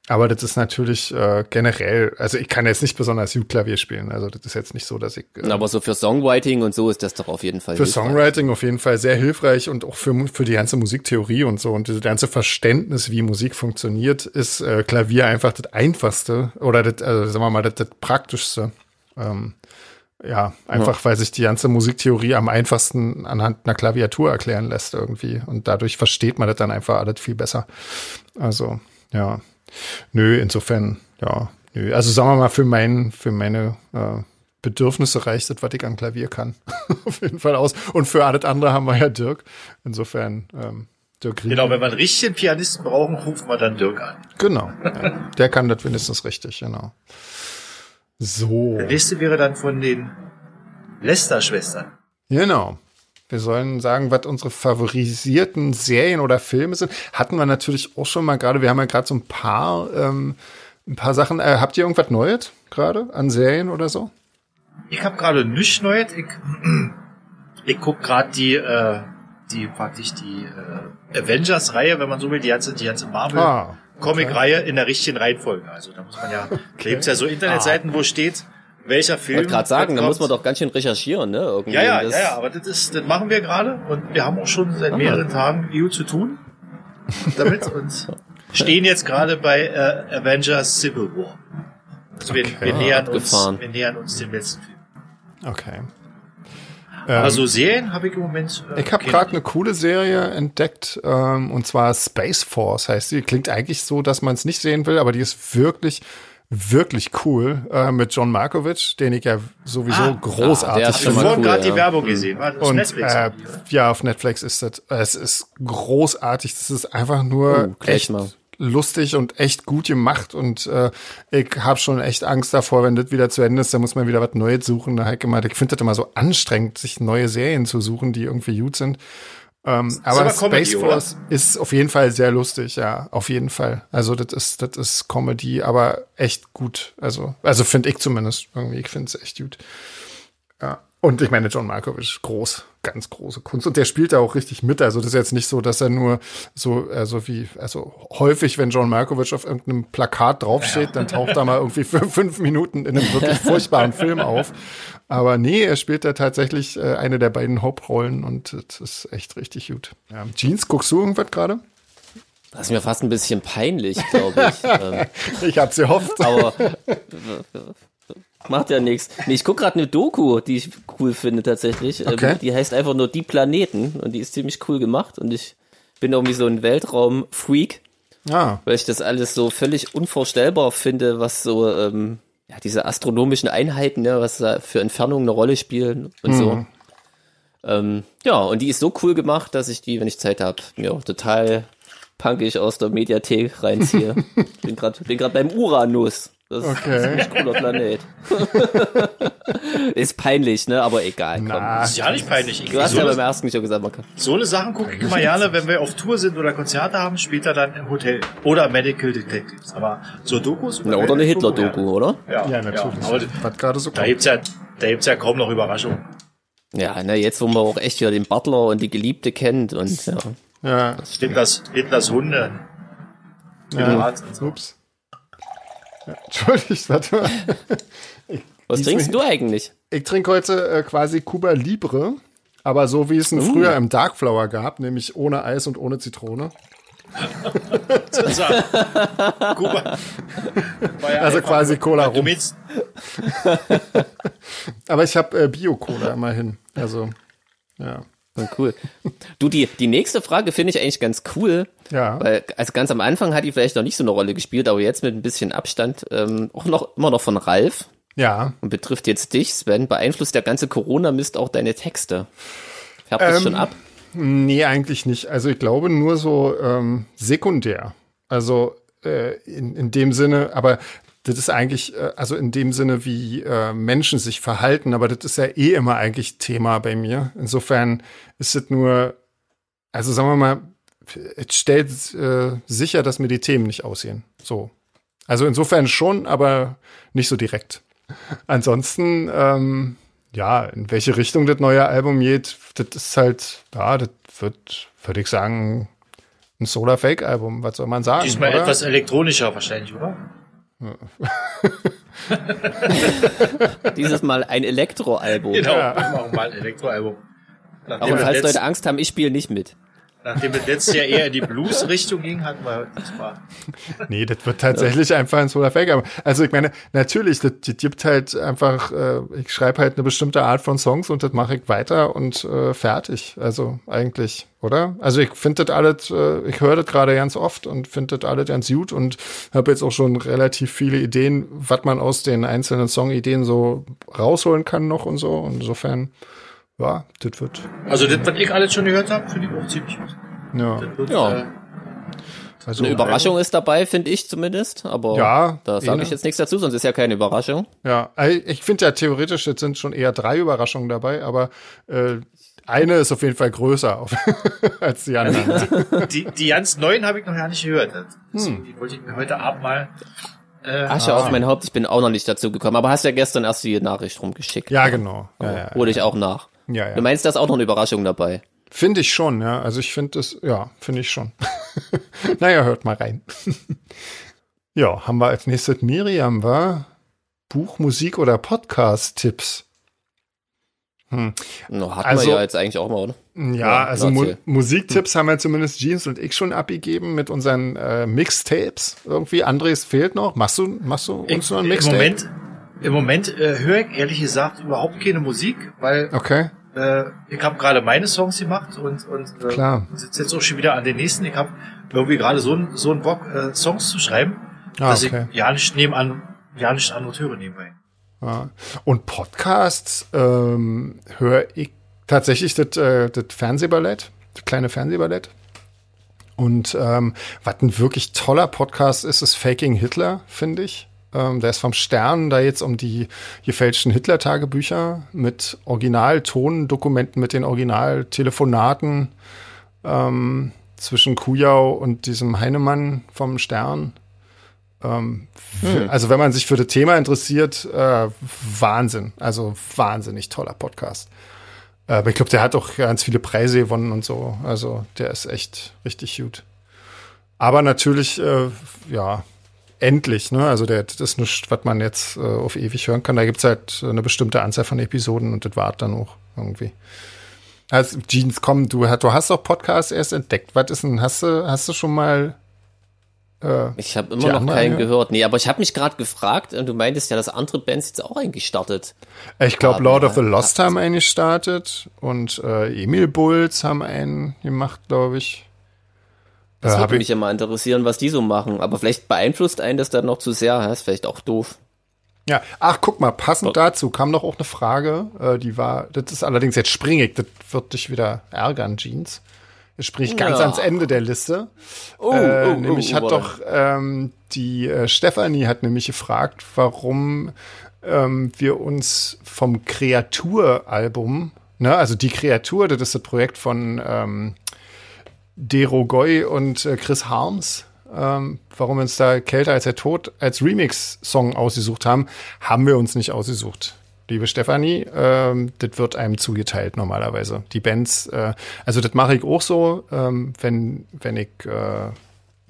Aber das ist natürlich äh, generell, also ich kann jetzt nicht besonders gut Klavier spielen. Also das ist jetzt nicht so, dass ich. Äh, aber so für Songwriting und so ist das doch auf jeden Fall. Für hilfreich. Songwriting auf jeden Fall sehr hilfreich und auch für, für die ganze Musiktheorie und so und das ganze Verständnis, wie Musik funktioniert, ist äh, Klavier einfach das einfachste oder das, also sagen wir mal, das, das praktischste. Ähm, ja, einfach ja. weil sich die ganze Musiktheorie am einfachsten anhand einer Klaviatur erklären lässt irgendwie. Und dadurch versteht man das dann einfach alles viel besser. Also, ja. Nö, insofern, ja, nö. Also sagen wir mal, für mein, für meine äh, Bedürfnisse reicht das, was ich am Klavier kann. Auf jeden Fall aus. Und für alles andere haben wir ja Dirk. Insofern, ähm, Dirk Rieden. Genau, wenn wir einen richtigen Pianisten brauchen, rufen wir dann Dirk an. Genau. Ja. Der kann das wenigstens richtig, genau. So. Der nächste wäre dann von den Lester-Schwestern. Genau. Wir sollen sagen, was unsere favorisierten Serien oder Filme sind. Hatten wir natürlich auch schon mal gerade. Wir haben ja gerade so ein paar, ähm, ein paar Sachen. Äh, habt ihr irgendwas Neues gerade an Serien oder so? Ich habe gerade nichts Neues. Ich, ich guck gerade die, äh, die praktisch die äh, Avengers-Reihe, wenn man so will, die ganze, die ganze Marvel. Ah. Comic-Reihe in der richtigen Reihenfolge. Also da muss man ja, okay. gibt's ja so Internetseiten, ah. wo steht, welcher Film. Ich wollte gerade sagen, da muss man doch ganz schön recherchieren, ne? Irgendwie ja, ja, ja, ja, aber das ist, das machen wir gerade und wir haben auch schon seit mehreren Tagen EU zu tun damit und stehen jetzt gerade bei äh, Avengers Civil War. Also wir, okay. wir nähern uns, wir nähern uns dem letzten Film. Okay. Ähm, also Serien habe ich im Moment. Äh, ich habe gerade eine coole Serie entdeckt ähm, und zwar Space Force heißt sie. Klingt eigentlich so, dass man es nicht sehen will, aber die ist wirklich wirklich cool äh, mit John Markovic, den ich ja sowieso ah, großartig ah, finde. Ich habe cool, gerade ja. die Werbung gesehen. War das und, Netflix? Äh, ja, auf Netflix ist das. Es ist großartig. Das ist einfach nur oh, echt mal lustig und echt gut gemacht und äh, ich habe schon echt Angst davor, wenn das wieder zu Ende ist, da muss man wieder was Neues suchen. Da halt immer, ich finde das immer so anstrengend, sich neue Serien zu suchen, die irgendwie gut sind. Ähm, aber, Space Force oder? ist auf jeden Fall sehr lustig, ja, auf jeden Fall. Also das ist, das ist Comedy, aber echt gut. Also, also finde ich zumindest irgendwie. Ich finde es echt gut. Ja. Und ich meine, John Malkovich, groß, ganz große Kunst. Und der spielt da auch richtig mit. Also das ist jetzt nicht so, dass er nur so, also wie, also häufig, wenn John Malkovich auf irgendeinem Plakat draufsteht, ja. dann taucht er mal irgendwie für fünf Minuten in einem wirklich furchtbaren Film auf. Aber nee, er spielt da tatsächlich äh, eine der beiden Hauptrollen und das ist echt richtig gut. Ja. Jeans, guckst du irgendwas gerade? Das ist mir fast ein bisschen peinlich, glaube ich. Ähm, ich hab's gehofft. Aber Macht ja nichts. Nee, ich guck gerade eine Doku, die ich cool finde tatsächlich. Ähm, okay. Die heißt einfach nur Die Planeten und die ist ziemlich cool gemacht und ich bin irgendwie so ein Weltraum-Freak. Ah. Weil ich das alles so völlig unvorstellbar finde, was so, ähm, ja, diese astronomischen Einheiten, ja, was da für Entfernungen eine Rolle spielen und mhm. so. Ähm, ja, und die ist so cool gemacht, dass ich die, wenn ich Zeit habe, mir auch total punkig aus der Mediathek reinziehe. bin gerade bin grad beim Uranus. Das okay. ist ein ziemlich cooler Planet. ist peinlich, ne? Aber egal. Komm. Na, ist ja nicht peinlich. Ich du hast so ja beim ersten schon gesagt, man kann. So eine Sachen gucke ich immer gerne, wenn wir auf Tour sind oder Konzerte haben, später dann im Hotel. Oder Medical Detectives. Aber so Dokus. Oder, oder eine Hitler-Doku, oder? Ja, ja natürlich. Ja, aber Was gerade so da gibt's ja, da gibt's ja kaum noch Überraschungen. Ja, ne, jetzt wo man auch echt wieder den Butler und die Geliebte kennt und ja. Ja. Hitlers, Hitlers Hunde. Ja. Ups. Entschuldigt, warte mal. Ich, Was trinkst mich, du eigentlich? Ich trinke heute äh, quasi Cuba Libre, aber so wie es uh. früher im Darkflower gab, nämlich ohne Eis und ohne Zitrone. Kuba. Ja also quasi Cola rum. aber ich habe äh, Bio-Cola immerhin. Also, ja. Cool. Du, die, die nächste Frage finde ich eigentlich ganz cool. Ja. Weil, also ganz am Anfang hat die vielleicht noch nicht so eine Rolle gespielt, aber jetzt mit ein bisschen Abstand, ähm, auch noch, immer noch von Ralf. Ja. Und betrifft jetzt dich, Sven. Beeinflusst der ganze Corona-Mist auch deine Texte? Färbt das ähm, schon ab? Nee, eigentlich nicht. Also ich glaube nur so ähm, sekundär. Also äh, in, in dem Sinne, aber das ist eigentlich, äh, also in dem Sinne, wie äh, Menschen sich verhalten, aber das ist ja eh immer eigentlich Thema bei mir. Insofern ist es nur, also sagen wir mal, es stellt äh, sicher, dass mir die Themen nicht aussehen. So. Also insofern schon, aber nicht so direkt. Ansonsten, ähm, ja, in welche Richtung das neue Album geht, das ist halt, ja, das wird, würde ich sagen, ein Solar Fake Album. Was soll man sagen? Diesmal etwas elektronischer wahrscheinlich, oder? Dieses Mal ein Elektroalbum. Genau, wir machen mal ein Elektroalbum. Aber falls Leute Angst haben, ich spiele nicht mit. Nachdem das letztes Jahr eher in die Blues-Richtung ging, hatten wir diesmal. Nee, das wird tatsächlich einfach ein Solar Fake. Aber also ich meine, natürlich, das, das gibt halt einfach, äh, ich schreibe halt eine bestimmte Art von Songs und das mache ich weiter und äh, fertig. Also eigentlich, oder? Also ich finde das alles, äh, ich höre das gerade ganz oft und finde das alles ganz gut und habe jetzt auch schon relativ viele Ideen, was man aus den einzelnen Songideen so rausholen kann noch und so. Und insofern, ja, das wird. Also das, was ich alles schon gehört habe, finde ich auch ziemlich gut. Ja, wird, Ja. Äh, also, Eine Überraschung ist dabei, finde ich zumindest. Aber Ja, da sage ich jetzt nichts dazu, sonst ist ja keine Überraschung. Ja, also ich finde ja theoretisch, jetzt sind schon eher drei Überraschungen dabei, aber äh, eine ist auf jeden Fall größer auf, als die anderen. die, die ganz neuen habe ich noch gar nicht gehört. Hm. Deswegen, Die wollte ich mir heute Abend mal. Äh, Asche auf mein Haupt, ich bin auch noch nicht dazu gekommen. Aber hast ja gestern erst die Nachricht rumgeschickt. Ja, genau. Ja, ja, Hole ich auch nach. Ja, ja. Du meinst, da ist auch noch eine Überraschung dabei? Finde ich schon, ja. Also ich finde es, ja, finde ich schon. naja, hört mal rein. ja, haben wir als nächstes Miriam, war Buch, Musik oder Podcast-Tipps? No, hatten Also- wir ja jetzt eigentlich auch mal, oder? Ja, Ja, also Mu. Musiktipps haben ja zumindest Jeans und ich schon abgegeben mit unseren äh, Mixtapes. Irgendwie, Andres fehlt noch. Machst du, machst du uns noch ein Im Mixtape? Moment, im Moment äh, höre ich ehrlich gesagt überhaupt keine Musik, weil Okay. äh, ich habe gerade meine Songs gemacht und, und äh, Klar. sitze jetzt auch schon wieder an den nächsten. Ich habe irgendwie gerade so einen so einen Bock, äh, Songs zu schreiben, Ah, dass okay. ich ja nicht nebenan, ja nicht andere höre nebenbei. Ja. Und Podcasts ähm, höre ich tatsächlich das, äh, das Fernsehballett, das kleine Fernsehballett. Und ähm, was ein wirklich toller Podcast ist, ist Faking Hitler, finde ich. Ähm, der ist vom Stern, da jetzt um die gefälschten Hitler-Tagebücher mit Originaltondokumenten, mit den Originaltelefonaten ähm, zwischen Kujau und diesem Heinemann vom Stern. Ähm, für, Also wenn man sich für das Thema interessiert, äh, Wahnsinn. Also wahnsinnig toller Podcast. Äh, Aber ich glaube, der hat auch ganz viele Preise gewonnen und so. Also der ist echt richtig gut. Aber natürlich, äh, ja, endlich, ne? Also der, das ist nichts, was man jetzt äh, auf ewig hören kann. Da gibt's halt eine bestimmte Anzahl von Episoden und das war dann auch irgendwie. Also, Jeans, komm, du, du hast doch Podcasts erst entdeckt. Was ist denn, hast du, hast du schon mal äh, Ich habe immer noch anderen, keinen gehört. Nee, aber ich habe mich gerade gefragt, und du meintest ja, dass andere Bands jetzt auch eingestartet. Ich glaube, Lord of the Lost haben einen gestartet und äh, Emil Bulls haben einen gemacht, glaube ich. Das Äh, würde ich- mich ja mal interessieren, was die so machen. Aber vielleicht beeinflusst einen das dann noch zu sehr. Das ist vielleicht auch doof. Ja, ach, guck mal, passend Oh. dazu kam noch auch eine Frage, äh, die war, das ist allerdings jetzt springig, das wird dich wieder ärgern, Jeans. Jetzt springe ich ganz Ja. ans Ende der Liste. Oh, äh, oh, nämlich oh, hat doch ähm, die äh, Stefanie hat nämlich gefragt, warum ähm, wir uns vom Kreaturalbum, ne, also die Kreatur, das ist das Projekt von ähm, Derogoy und äh, Chris Harms, ähm, warum wir uns da Kälter als der Tod als Remix-Song ausgesucht haben, haben wir uns nicht ausgesucht. Liebe Stefanie, ähm, das wird einem zugeteilt normalerweise. Die Bands, äh, also das mache ich auch so, ähm, wenn, wenn ich äh,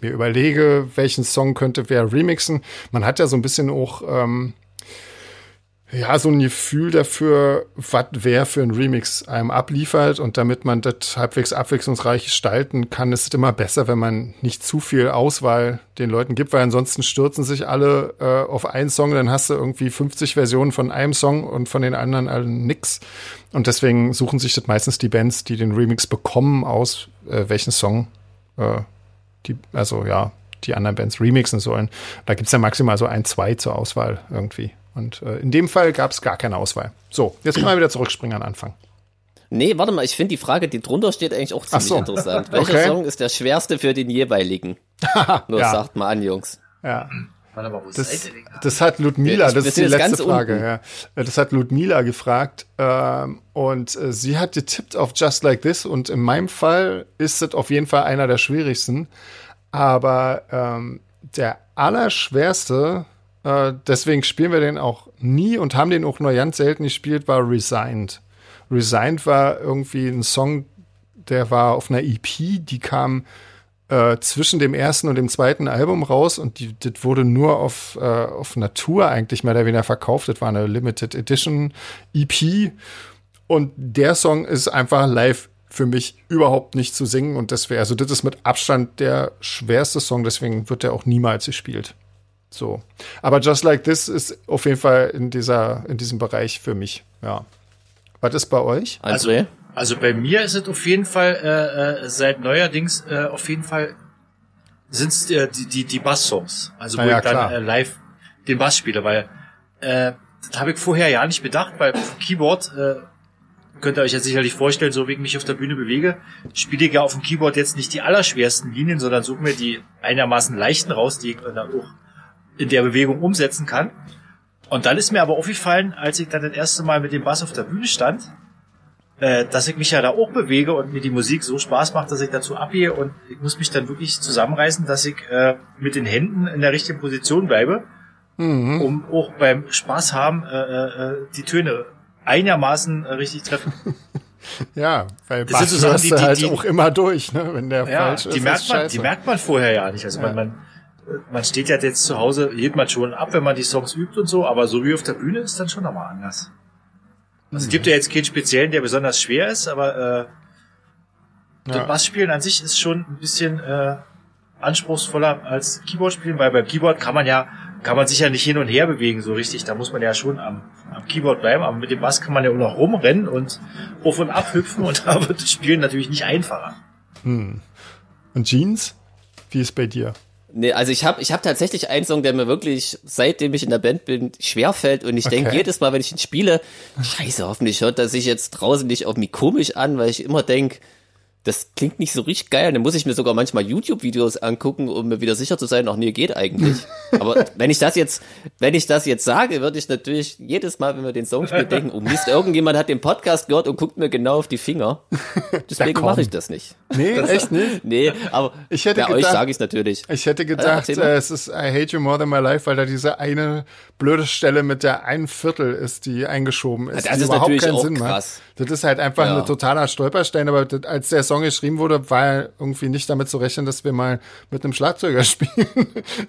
mir überlege, welchen Song könnte wer remixen. Man hat ja so ein bisschen auch ähm, ja, so ein Gefühl dafür, was wer für ein Remix einem abliefert und damit man das halbwegs abwechslungsreich gestalten kann, ist es immer besser, wenn man nicht zu viel Auswahl den Leuten gibt, weil ansonsten stürzen sich alle äh, auf einen Song, dann hast du irgendwie 50 Versionen von einem Song und von den anderen allen nix. Und deswegen suchen sich das meistens die Bands, die den Remix bekommen, aus, äh, welchen Song äh, die, also ja, die anderen Bands remixen sollen. Da gibt's ja maximal so ein, zwei zur Auswahl irgendwie. Und äh, in dem Fall gab's gar keine Auswahl. So, jetzt können wir wieder zurückspringen an Anfang. Nee, warte mal, ich finde die Frage, die drunter steht, eigentlich auch ziemlich so. interessant. Welcher Okay. Song ist der schwerste für den jeweiligen? Nur Ja. sagt mal an, Jungs. Ja. Warte mal, wo Das, seid ihr denn? das hat Ludmila, Ich- das ist die letzte Frage. unten. Ja. Das hat Ludmila gefragt ähm, und äh, sie hat getippt auf Just Like This und in meinem Fall ist es auf jeden Fall einer der schwierigsten. Aber ähm, der allerschwerste, äh, deswegen spielen wir den auch nie und haben den auch nur ganz selten gespielt, war Resigned. Resigned war irgendwie ein Song, der war auf einer EP, die kam äh, zwischen dem ersten und dem zweiten Album raus und das wurde nur auf, äh, auf Natur eigentlich mehr oder weniger verkauft. Das war eine Limited Edition EP und der Song ist einfach live für mich überhaupt nicht zu singen und deswegen, also das ist mit Abstand der schwerste Song, deswegen wird der auch niemals gespielt. So. Aber Just Like This ist auf jeden Fall in dieser, in diesem Bereich für mich, ja. Was ist bei euch? André? Also bei mir ist es auf jeden Fall äh, äh, seit neuerdings äh, auf jeden Fall sind es äh, die die die Bass-Songs. Also wo ja, ich dann klar. äh, live den Bass spiele, weil äh, das habe ich vorher ja nicht bedacht, weil auf dem Keyboard äh, könnt ihr euch ja sicherlich vorstellen, so wie ich mich auf der Bühne bewege, spiele ich ja auf dem Keyboard jetzt nicht die allerschwersten Linien, sondern suche mir die einigermaßen leichten raus, die ich dann auch in der Bewegung umsetzen kann. Und dann ist mir aber aufgefallen, als ich dann das erste Mal mit dem Bass auf der Bühne stand, äh, dass ich mich ja da auch bewege und mir die Musik so Spaß macht, dass ich dazu abgehe und ich muss mich dann wirklich zusammenreißen, dass ich äh, mit den Händen in der richtigen Position bleibe, um auch beim Spaß haben äh, äh, die Töne einigermaßen äh, richtig treffen. Ja, weil Das sind Bass so Sachen, die- die- halt die- auch immer durch, ne? Wenn der Ja, falsch ist. die ist merkt man, scheiße. die merkt man vorher ja nicht. Also man, man, man steht ja jetzt zu Hause, geht man schon ab, wenn man die Songs übt und so, aber so wie auf der Bühne ist dann schon nochmal anders. Also es gibt ja jetzt keinen speziellen, der besonders schwer ist, aber äh, Ja. das Bassspielen an sich ist schon ein bisschen äh, anspruchsvoller als Keyboard spielen, weil beim Keyboard kann man ja kann man sich ja nicht hin und her bewegen so richtig. Da muss man ja schon am, am Keyboard bleiben, aber mit dem Bass kann man ja auch noch rumrennen und auf und ab hüpfen und da wird das Spielen natürlich nicht einfacher. Und Jeans? Wie ist bei dir? Nee, also ich habe ich hab tatsächlich einen Song, der mir wirklich, seitdem ich in der Band bin, schwerfällt und ich Okay. denke jedes Mal, wenn ich ihn spiele, scheiße, hoffentlich hört er sich jetzt draußen nicht auf mich komisch an, weil ich immer denk, das klingt nicht so richtig geil. Dann muss ich mir sogar manchmal YouTube-Videos angucken, um mir wieder sicher zu sein, ach nee, geht eigentlich. Aber wenn ich das jetzt, wenn ich das jetzt sage, würde ich natürlich jedes Mal, wenn wir den Song spielen, denken, oh Mist, irgendjemand hat den Podcast gehört und guckt mir genau auf die Finger. Deswegen mache ich das nicht. Nee, echt nicht? Nee, aber Ich hätte bei euch gedacht- sage ich natürlich. Ich hätte Ja, gedacht, äh, es ist I Hate You More Than My Life, weil da diese eine blöde Stelle mit der ein Viertel ist, die eingeschoben ist. das die ist überhaupt keinen auch Sinn macht. Das ist halt einfach Ja. ein totaler Stolperstein, aber das, als der Song geschrieben wurde, war ja irgendwie nicht damit zu rechnen, dass wir mal mit einem Schlagzeuger spielen.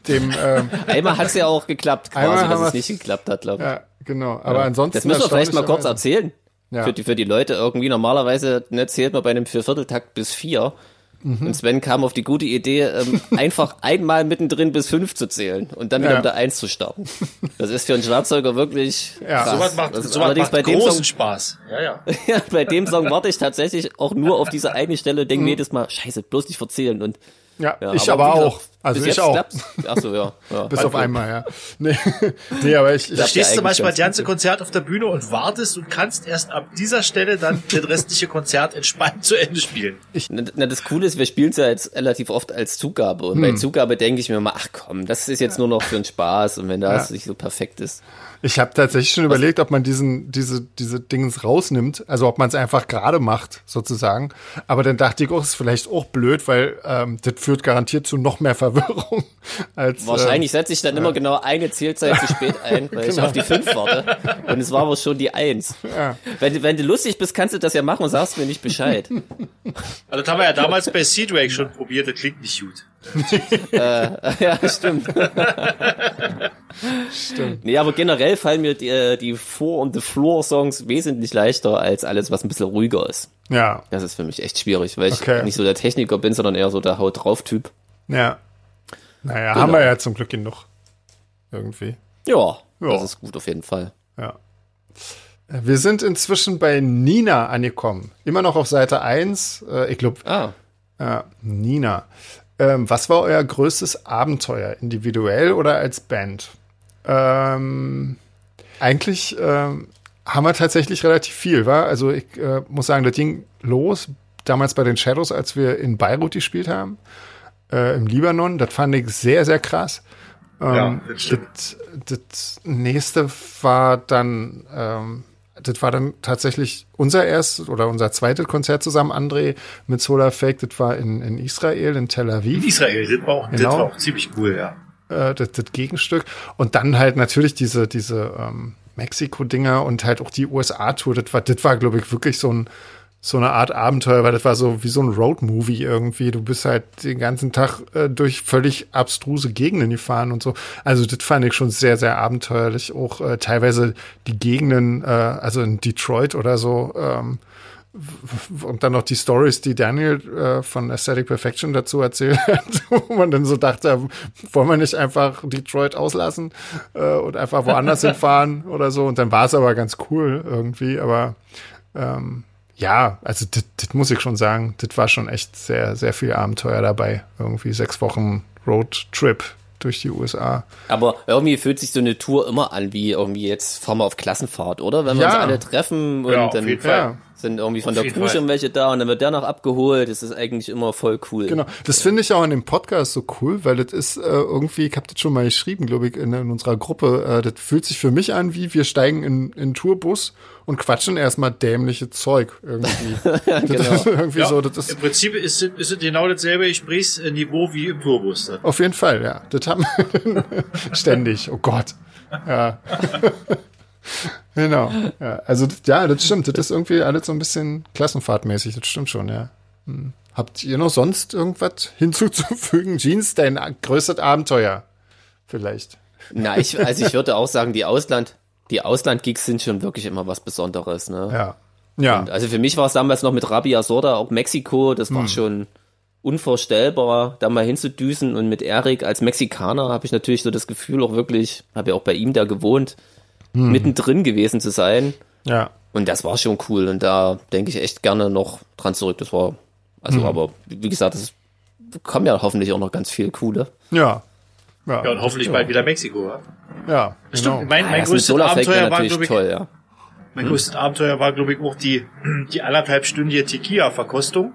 Dem, ähm, Einmal hat's ja auch geklappt, quasi, dass es nicht geklappt hat, glaube ich. ja, genau. Aber ansonsten. Das müssen wir vielleicht mal kurz erzählen. Ja. Für, die, für die Leute irgendwie normalerweise ne, zählt man bei einem Viervierteltakt bis vier. Mhm. Und Sven kam auf die gute Idee, ähm, einfach einmal mittendrin bis fünf zu zählen und dann wieder Ja. mit der Eins zu starten. Das ist für einen Schlagzeuger wirklich Ja. krass. Sowas macht, Das ist sowas allerdings macht bei dem großen Song, Spaß. Ja, ja. ja, bei dem Song warte ich tatsächlich auch nur auf diese eine Stelle, Mhm. denke mir jedes Mal, scheiße, bloß nicht verzählen und Ja, ja, ich aber, gesagt, auch. Also bis ich jetzt auch. klappt's. Ach so, ja. ja. Bis auf einmal, ja. Nee, nee aber ich, Da ich ja stehst du manchmal ganz das ganze Konzert auf der Bühne und wartest und kannst erst ab dieser Stelle dann das restliche Konzert entspannt zu Ende spielen. Na, na, das Coole ist, wir spielen es ja jetzt relativ oft als Zugabe. Und Hm. bei Zugabe denke ich mir mal, ach komm, das ist jetzt nur noch für den Spaß. Und wenn das Ja. nicht so perfekt ist. Ich habe tatsächlich schon überlegt, ob man diesen, diese, diese Dings rausnimmt, also ob man es einfach gerade macht, sozusagen. Aber dann dachte ich, oh, ist vielleicht auch blöd, weil ähm, das führt garantiert zu noch mehr Verwirrung. Als, Wahrscheinlich setze ich dann immer genau eine Zählzeit zu spät ein, weil ich auf die fünf warte. Und es war aber schon die eins. Genau. Ja. Wenn, du- wenn du lustig bist, kannst du das ja machen und sagst mir nicht Bescheid. Also das haben wir ja damals bei Seedrake schon probiert, das klingt nicht gut. ja, stimmt. Stimmt. Nee, aber generell fallen mir die, äh, die Four- und The Floor-Songs wesentlich leichter als alles, was ein bisschen ruhiger ist. Ja, Das ist für mich echt schwierig, weil ich Okay. nicht so der Techniker bin, sondern eher so der Haut-drauf-Typ. ja. Naja, Genau. haben wir ja zum Glück genug. Irgendwie. Ja, Ja. das ist gut auf jeden Fall. Ja. Wir sind inzwischen bei Nina angekommen. Immer noch auf Seite 1. Äh, ich glaube, Ah, Ja, Nina. Ähm, was war euer größtes Abenteuer, individuell oder als Band? Ähm, eigentlich ähm, haben wir tatsächlich relativ viel, war. Also ich äh, muss sagen, das ging los damals bei den Shadows, als wir in Beirut gespielt haben, äh, im Libanon. Das fand ich sehr, sehr krass. Ähm, Ja, das das, das nächste war dann, ähm, das war dann tatsächlich unser erstes oder unser zweites Konzert zusammen, André, mit Solar Fake. Das war in, in Israel, in Tel Aviv In Israel, das war auch, das Genau. war auch ziemlich cool, ja. äh, das, das Gegenstück. Und dann halt natürlich diese, diese ähm, Mexiko-Dinger und halt auch die USA-Tour. Das war, das war, glaube ich, wirklich so ein so eine Art Abenteuer, weil das war so wie so ein Road-Movie irgendwie. Du bist halt den ganzen Tag äh, durch völlig abstruse Gegenden gefahren und so. Also das fand ich schon sehr, sehr abenteuerlich. Auch äh, teilweise die Gegenden, äh, also in Detroit oder so, ähm, und dann noch die Stories, die Daniel äh, von Aesthetic Perfection dazu erzählt hat, wo man dann so dachte, wollen wir nicht einfach Detroit auslassen äh, und einfach woanders hinfahren oder so. Und dann war es aber ganz cool irgendwie. Aber ähm, ja, also das das muss ich schon sagen, das war schon echt sehr, sehr viel Abenteuer dabei. Irgendwie sechs Wochen Roadtrip durch die USA. Aber irgendwie fühlt sich so eine Tour immer an, wie irgendwie jetzt fahren wir auf Klassenfahrt, oder? Wenn wir Ja. uns alle treffen und Ja, auf dann jeden Fall. Ja. Sind irgendwie von Auf der Crew Fall. schon welche da und dann wird der noch abgeholt. Das ist eigentlich immer voll cool. Genau, das finde ich auch in dem Podcast so cool, weil das ist äh, irgendwie, ich habe das schon mal geschrieben, glaube ich, in, in unserer Gruppe, äh, das fühlt sich für mich an, wie wir steigen in, in einen Tourbus und quatschen erstmal dämliche Zeug irgendwie. Das genau. ist irgendwie ja so, das ist Im Prinzip ist es, ist es genau dasselbe Gesprächsniveau wie im Tourbus. dann. auf jeden Fall, ja. Das haben wir ständig, oh Gott. Ja. genau. Ja, also ja, das stimmt. Das ist irgendwie alles so ein bisschen klassenfahrtmäßig, das stimmt schon, ja. Hm. Habt ihr noch sonst irgendwas hinzuzufügen? Jeans, dein größtes Abenteuer vielleicht. Na, ich, also ich würde auch sagen, die Ausland, die Ausland-Gigs sind schon wirklich immer was Besonderes, ne? Ja. Ja. Und also für mich war es damals noch mit Rabia Sorda, auch Mexiko, das Hm. war schon unvorstellbar, da mal hinzudüsen und mit Erik als Mexikaner habe ich natürlich so das Gefühl auch wirklich, habe ja auch bei ihm da gewohnt, Hm. mittendrin gewesen zu sein ja. und das war schon cool und da denke ich echt gerne noch dran zurück, das war, also Hm. aber wie gesagt, es kommen ja hoffentlich auch noch ganz viel coole. Ja. Ja, Ja, und hoffentlich bald wieder Mexiko. Ja? Ja, Stimmt, genau. mein, mein mit größtes Abenteuer war, natürlich glaube ich, toll, ja. mein größtes Abenteuer war, glaube ich, auch die, die anderthalbstündige Tequila-Verkostung.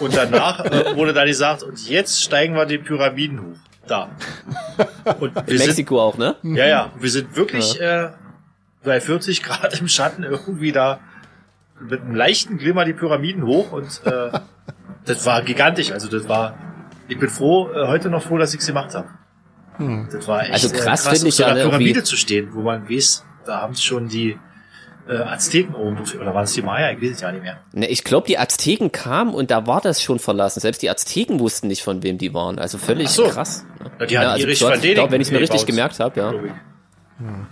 Und danach äh, wurde dann gesagt, und jetzt steigen wir die Pyramiden hoch. Da. Und In sind, Mexiko auch, ne? ja, ja, wir sind wirklich äh, bei 40 Grad im Schatten irgendwie da mit einem leichten Glimmer die Pyramiden hoch und äh, das war gigantisch. Also das war, ich bin froh, äh, heute noch froh, dass ich es gemacht habe. Das war echt Also äh, krass krass, finde ich so ja irgendwie- Pyramide zu stehen, wo man weiß, da haben schon die äh, Azteken oben, oder waren es die Maya? Ich weiß es ja nicht mehr. Ne, ich glaube, die Azteken kamen und da war das schon verlassen. Selbst die Azteken wussten nicht, von wem die waren. Also völlig so. krass. ne? Ja, die hatten Erich so van hat- ich glaub, wenn ich mir richtig gebaut. gemerkt habe, ja.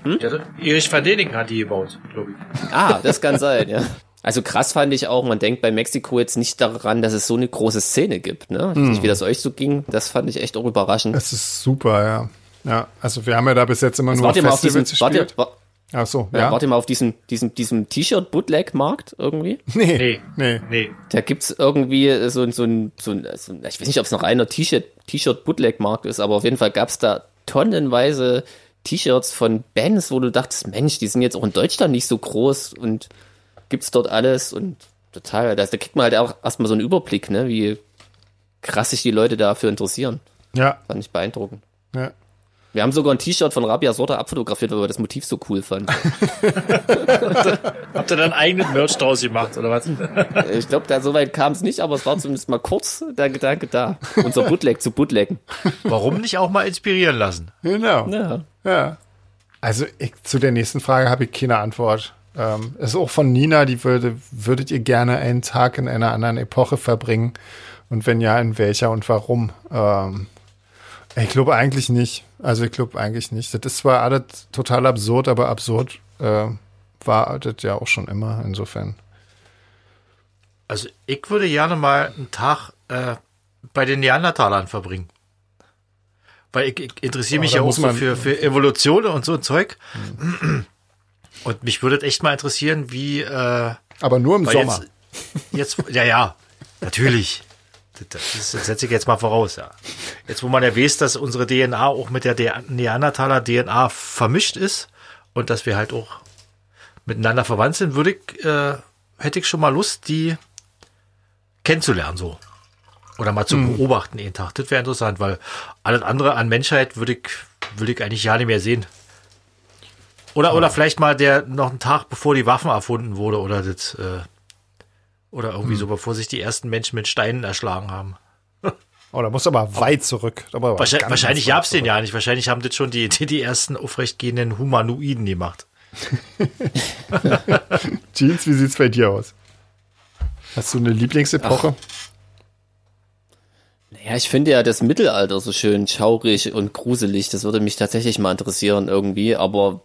Hatte- Erich van Däniken hat die gebaut, glaube ich. Ah, das kann sein, ja. Also krass fand ich auch, man denkt bei Mexiko jetzt nicht daran, dass es so eine große Szene gibt, ne? Ich weiß nicht, wie das euch so ging. Das fand ich echt auch überraschend. Das ist super, ja. Ja, also wir haben ja da bis jetzt immer nur ihr mal auf diesem, Festivals wart ihr, gespielt. wa- Ach so, ja. ja. wart ihr mal auf diesem, diesem, diesem T-Shirt-Bootleg-Markt irgendwie? Nee, Nee. nee. Nee. Da gibt's irgendwie so, ein- so ein, so ein, so ein, ich weiß nicht, ob es noch reiner T-Shirt, T-Shirt-Bootleg-Markt ist, aber auf jeden Fall gab's da tonnenweise T-Shirts von Bands, wo du dachtest, Mensch, die sind jetzt auch in Deutschland nicht so groß und gibt's dort alles und total, da, da kriegt man halt auch erstmal so einen Überblick, ne, wie krass sich die Leute dafür interessieren. Ja, Fand ich beeindruckend. ja. Wir haben sogar ein T-Shirt von Rabia Sorta abfotografiert, weil wir das Motiv so cool fanden. Habt ihr dann eigenen Merch draus gemacht, oder was? ich glaube, da so weit kam es nicht, aber es war zumindest mal kurz der Gedanke da. Unser Bootleg zu bootleggen. Warum nicht auch mal inspirieren lassen? Genau. Ja. Ja. Also ich, zu der nächsten Frage habe ich keine Antwort. Ähm, ist auch von Nina, die würde, würdet ihr gerne einen Tag in einer anderen Epoche verbringen? Und wenn ja, in welcher und warum? Ähm, ich glaube eigentlich nicht. Also ich glaube eigentlich nicht. Das ist zwar alles total absurd, aber absurd äh, war das ja auch schon immer, insofern. Also ich würde gerne mal einen Tag äh, bei den Neandertalern verbringen. Weil ich, ich interessiere mich da ja auch so für, für Evolution und so ein Zeug. Und mich würde echt mal interessieren, wie äh, Aber nur im Sommer. Jetzt, jetzt, ja, ja, natürlich. Das, ist- das setze ich jetzt mal voraus, ja. Jetzt, wo man ja weiß, dass unsere DNA auch mit der De- Neandertaler DNA vermischt ist und dass wir halt auch miteinander verwandt sind, würde ich, äh, hätte ich schon mal Lust, die kennenzulernen so. Oder mal zu Hm. beobachten jeden Tag. Das wäre interessant, weil alles andere an Menschheit würde ich, würde ich eigentlich ja nicht mehr sehen. Oder, oder vielleicht mal der noch einen Tag bevor die Waffen erfunden wurde oder das, äh, oder irgendwie Hm. so, bevor sich die ersten Menschen mit Steinen erschlagen haben. Oh, da muss aber weit zurück. Aber Wahrscheinlich, ganz wahrscheinlich weit gab's den zurück. ja nicht. Wahrscheinlich haben das schon die, die, die ersten aufrechtgehenden Humanoiden gemacht. Jeans, wie sieht's bei dir aus? Hast du eine Lieblingsepoche? Naja, ich finde ja das Mittelalter so schön schaurig und gruselig. Das würde mich tatsächlich mal interessieren irgendwie. Aber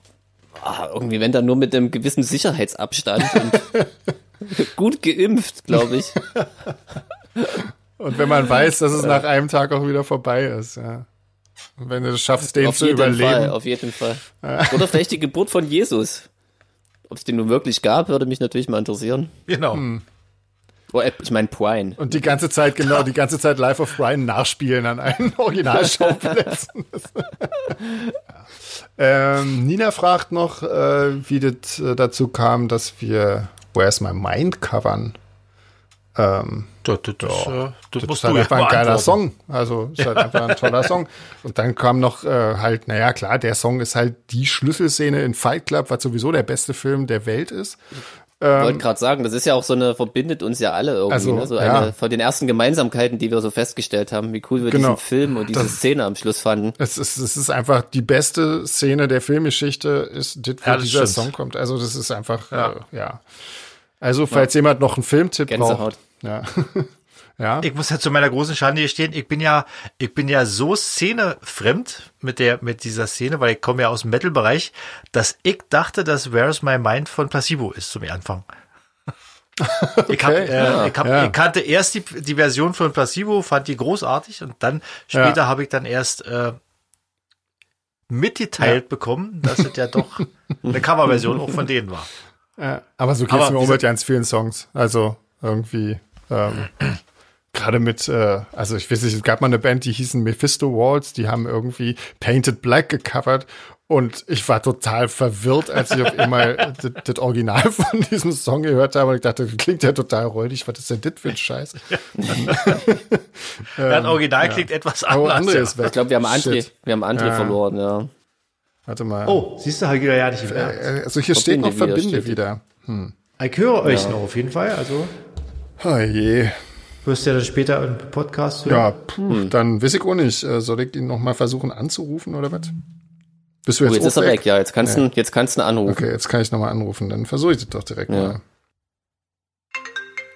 ah, irgendwie, wenn dann nur mit einem gewissen Sicherheitsabstand und gut geimpft, glaube ich. Und wenn man weiß, dass es nach einem Tag auch wieder vorbei ist, ja. Und wenn du es schaffst, den auf zu jeden überleben. Fall, auf jeden Fall. Oder vielleicht die Geburt von Jesus. Ob es den nun wirklich gab, würde mich natürlich mal interessieren. Genau. Hm. Oh, äh, ich meine Prine. Und die ganze Zeit, genau, die ganze Zeit Life of Brian nachspielen an allen Originalschauplätzen. ähm, Nina fragt noch, äh, wie das äh, dazu kam, dass wir Where's My Mind covern. Ähm, Das, das, das, äh, das das musst ist halt du einfach ein geiler. Song. Also ist halt einfach ein toller Song. Und dann kam noch äh, halt, naja, klar, der Song ist halt die Schlüsselszene in Fight Club, was sowieso der beste Film der Welt ist. Ich wollte gerade sagen, das ist ja auch so eine, verbindet uns ja alle irgendwie, Also, ne? so ja. eine von den ersten Gemeinsamkeiten, die wir so festgestellt haben, wie cool wir Genau. diesen Film und diese Das- Szene am Schluss fanden. Es ist, es ist einfach die beste Szene der Filmgeschichte, ist das, wo Ja, dieser stimmt. Song kommt. Also das ist einfach, ja. Ja. Äh, ja. Also falls jemand noch einen Filmtipp Gänsehaut. braucht. Ja. ja. Ich muss ja zu meiner großen Schande gestehen, ich bin ja, ich bin ja so szenefremd mit der, mit dieser Szene, weil ich komme ja aus dem Metal-Bereich, dass ich dachte, dass Where's My Mind von Placebo ist zum Anfang. Ich, hab, Okay. äh, ich, hab, Ja. ich kannte erst die, die Version von Placebo, fand die großartig und dann später Ja. habe ich dann erst äh, mitgeteilt bekommen, dass es ja doch eine Coverversion auch von denen war. Ja, aber so geht's Aber mir auch mit ganz vielen Songs. Also irgendwie, ähm, gerade mit, äh, also ich weiß nicht, es gab mal eine Band, die hießen Mephisto Walls, die haben irgendwie Painted Black gecovert und ich war total verwirrt, als ich auf einmal das, Original von diesem Song gehört habe und ich dachte, das klingt ja total räudig, was ist denn das für ein Scheiß? Ja, das Original klingt etwas Aber anders. andere ja. ist weg. Ich glaube, wir haben André, Shit. wir haben André Ja. verloren, ja. Warte mal. Oh, siehst du, habe ich wieder ja nicht gemerkt. Äh, Also hier steht noch Verbinde wieder, Verbinde steht wieder. Ich höre euch noch auf jeden Fall, also Oh je. wirst du ja dann später im Podcast hören. Ja, puh, dann weiß ich auch nicht. Äh, Soll ich ihn noch mal versuchen anzurufen oder was? Bist du Oh, jetzt, jetzt auch ist er weg, ja. Jetzt kannst du, jetzt kannst du ihn anrufen. Okay, jetzt kann ich noch mal anrufen. Dann versuche ich das doch direkt Ja. mal.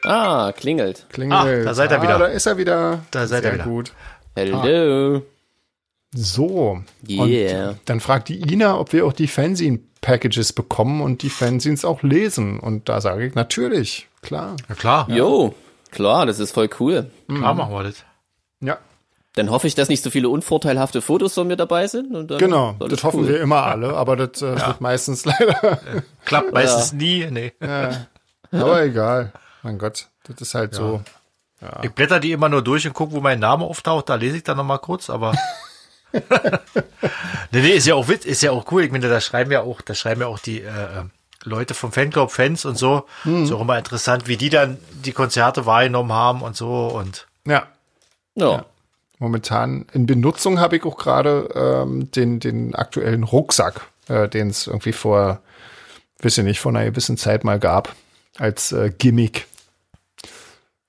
Ah, klingelt. Klingelt. Ah, da seid ihr Ah, wieder. da ist er wieder. Da seid Sehr ihr wieder. gut. Hello. So. Yeah. Und dann fragt die Ina, ob wir auch die Fanzine-Packages bekommen und die Fanzines auch lesen. Und da sage ich natürlich, klar. Ja, klar. Jo, klar, das ist voll cool. Klar machen wir das. Ja, Dann hoffe ich, dass nicht so viele unvorteilhafte Fotos von mir dabei sind. Und dann genau. Das es hoffen cool. wir immer alle, aber das äh, wird meistens leider. Klappt meistens nie. Nee. aber egal. Mein Gott, das ist halt so. Ich blätter die immer nur durch und gucke, wo mein Name auftaucht. Da lese ich dann noch mal kurz, aber. nee, nee, ist ja auch witz, ist ja auch cool. Ich meine, da schreiben ja auch, da schreiben ja auch die äh, Leute vom Fanclub, Fans und so. Ist auch immer interessant, wie die dann die Konzerte wahrgenommen haben und so und Ja, Ja. momentan in Benutzung habe ich auch gerade ähm, den, den aktuellen Rucksack, äh, den es irgendwie vor, weiß ich nicht, vor einer gewissen Zeit mal gab, als äh, Gimmick.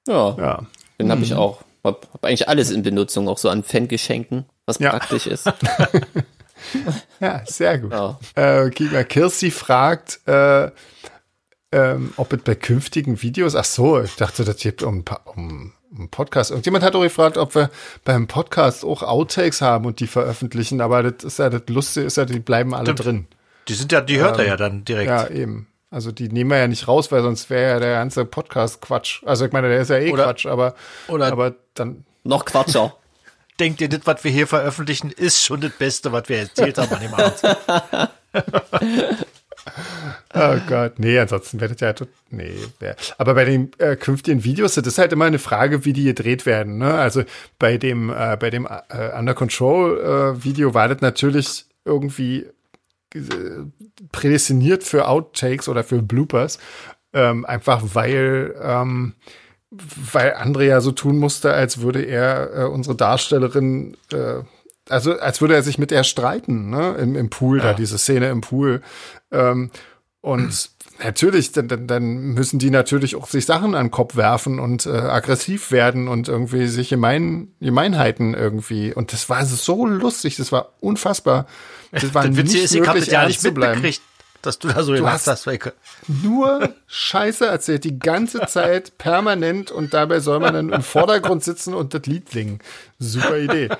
Ja, Ja. den habe ich auch. Hab, hab eigentlich alles in Benutzung, auch so an Fangeschenken, was Ja. praktisch ist. Ja, sehr gut. Ja. Äh, mal, Kirsti fragt, äh, ähm, ob es bei künftigen Videos, ach so, ich dachte, das geht um, um, um Podcast. Irgendjemand hat auch gefragt, ob wir beim Podcast auch Outtakes haben und die veröffentlichen, aber das ist ja das Lustige, ist ja, die bleiben alle Stimmt. drin. die sind ja, die hört er ja dann direkt. Ja, eben. Also die nehmen wir ja nicht raus, weil sonst wäre ja der ganze Podcast Quatsch. Also ich meine, der ist ja eh Oder- Quatsch, aber, oder- aber dann, Noch Quatscher. Denkt ihr, das, was wir hier veröffentlichen, ist schon das Beste, was wir erzählt haben an dem Abend. oh Gott, nee, ansonsten wäre das ja, nee, aber bei den äh, künftigen Videos, das ist halt immer eine Frage, wie die gedreht werden, ne? Also bei dem, äh, bei dem äh, Under Control äh, Video war das natürlich irgendwie äh, prädestiniert für Outtakes oder für Bloopers. Ähm, einfach weil, ähm, weil André ja so tun musste, als würde er äh, unsere Darstellerin, äh, also als würde er sich mit ihr streiten, ne? Im, im Pool, ja. da diese Szene im Pool. Ähm, und natürlich, dann, dann, dann müssen die natürlich auch sich Sachen an den Kopf werfen und äh, aggressiv werden und irgendwie sich gemein, Gemeinheiten irgendwie. Und das war so lustig, das war unfassbar. Das war das nicht ist, ich habe das ja nicht mitbekriegt, dass du da so du hast. hast nur Scheiße erzählt, die ganze Zeit permanent und dabei soll man dann im Vordergrund sitzen und das Lied singen. Super Idee.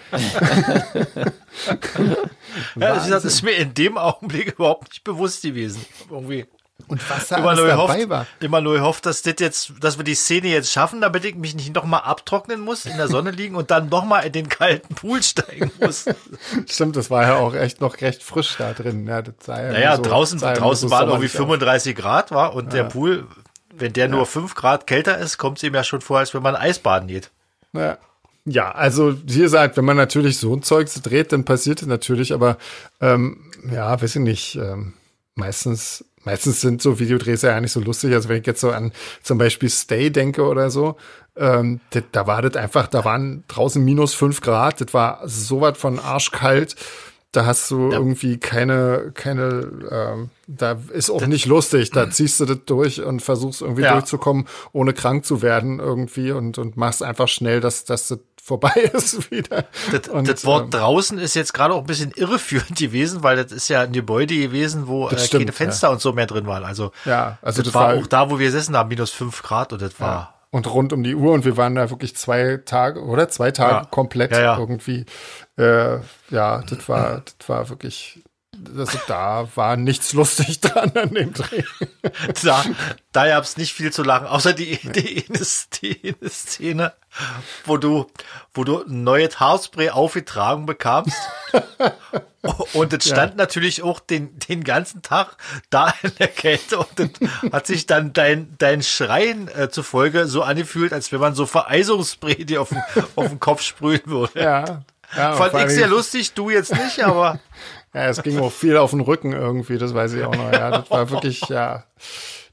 ja, das ist mir in dem Augenblick überhaupt nicht bewusst gewesen. Irgendwie. Und was da immer dabei war. Immer nur hofft, dass das jetzt, dass wir die Szene jetzt schaffen, damit ich mich nicht nochmal abtrocknen muss, in der Sonne liegen und dann nochmal in den kalten Pool steigen muss. Stimmt, das war ja auch echt noch recht frisch da drin. Ja, naja, so, draußen, draußen so waren irgendwie 35 aus. Grad war und ja. der Pool, wenn der nur ja. 5 Grad kälter ist, kommt es ihm ja schon vor, als wenn man Eisbaden geht. Ja. Ja, also wie gesagt, wenn man natürlich so ein Zeug dreht, dann passiert es natürlich, aber ähm, ja, weiß ich nicht, ähm, meistens meistens sind so Videodrehs ja nicht so lustig. Also wenn ich jetzt so an zum Beispiel Stay denke oder so, ähm, da, da war das einfach, da waren draußen minus fünf Grad, das war so was von arschkalt. Da hast du ja. irgendwie keine, keine, ähm, da ist auch nicht lustig. Da ziehst du das durch und versuchst irgendwie ja. durchzukommen, ohne krank zu werden irgendwie und, und machst einfach schnell, dass, dass das vorbei ist wieder. Das, und, das Wort ähm, draußen ist jetzt gerade auch ein bisschen irreführend gewesen, weil das ist ja ein Gebäude gewesen, wo äh, stimmt, keine Fenster ja. und so mehr drin waren. Also ja, also das, das war, auch da, wo wir gesessen haben, minus fünf Grad und das war ja. und rund um die Uhr und wir waren da wirklich zwei Tage oder zwei Tage ja. komplett irgendwie. Äh, ja, das war, das war wirklich also da war nichts lustig dran an dem Dreh. Da, da gab es nicht viel zu lachen, außer die, die, die, die Szene, wo du, wo du ein neues Haarspray aufgetragen bekamst. Und es stand ja. natürlich auch den, den ganzen Tag da in der Kälte und das hat sich dann dein, dein Schreien äh, zufolge so angefühlt, als wenn man so Vereisungsspray dir auf den, auf den Kopf sprühen würde. Ja. ja Fand ich sehr lustig, du jetzt nicht, aber. Ja, es ging auch viel auf den Rücken irgendwie, das weiß ich auch noch. Ja, das war wirklich, ja.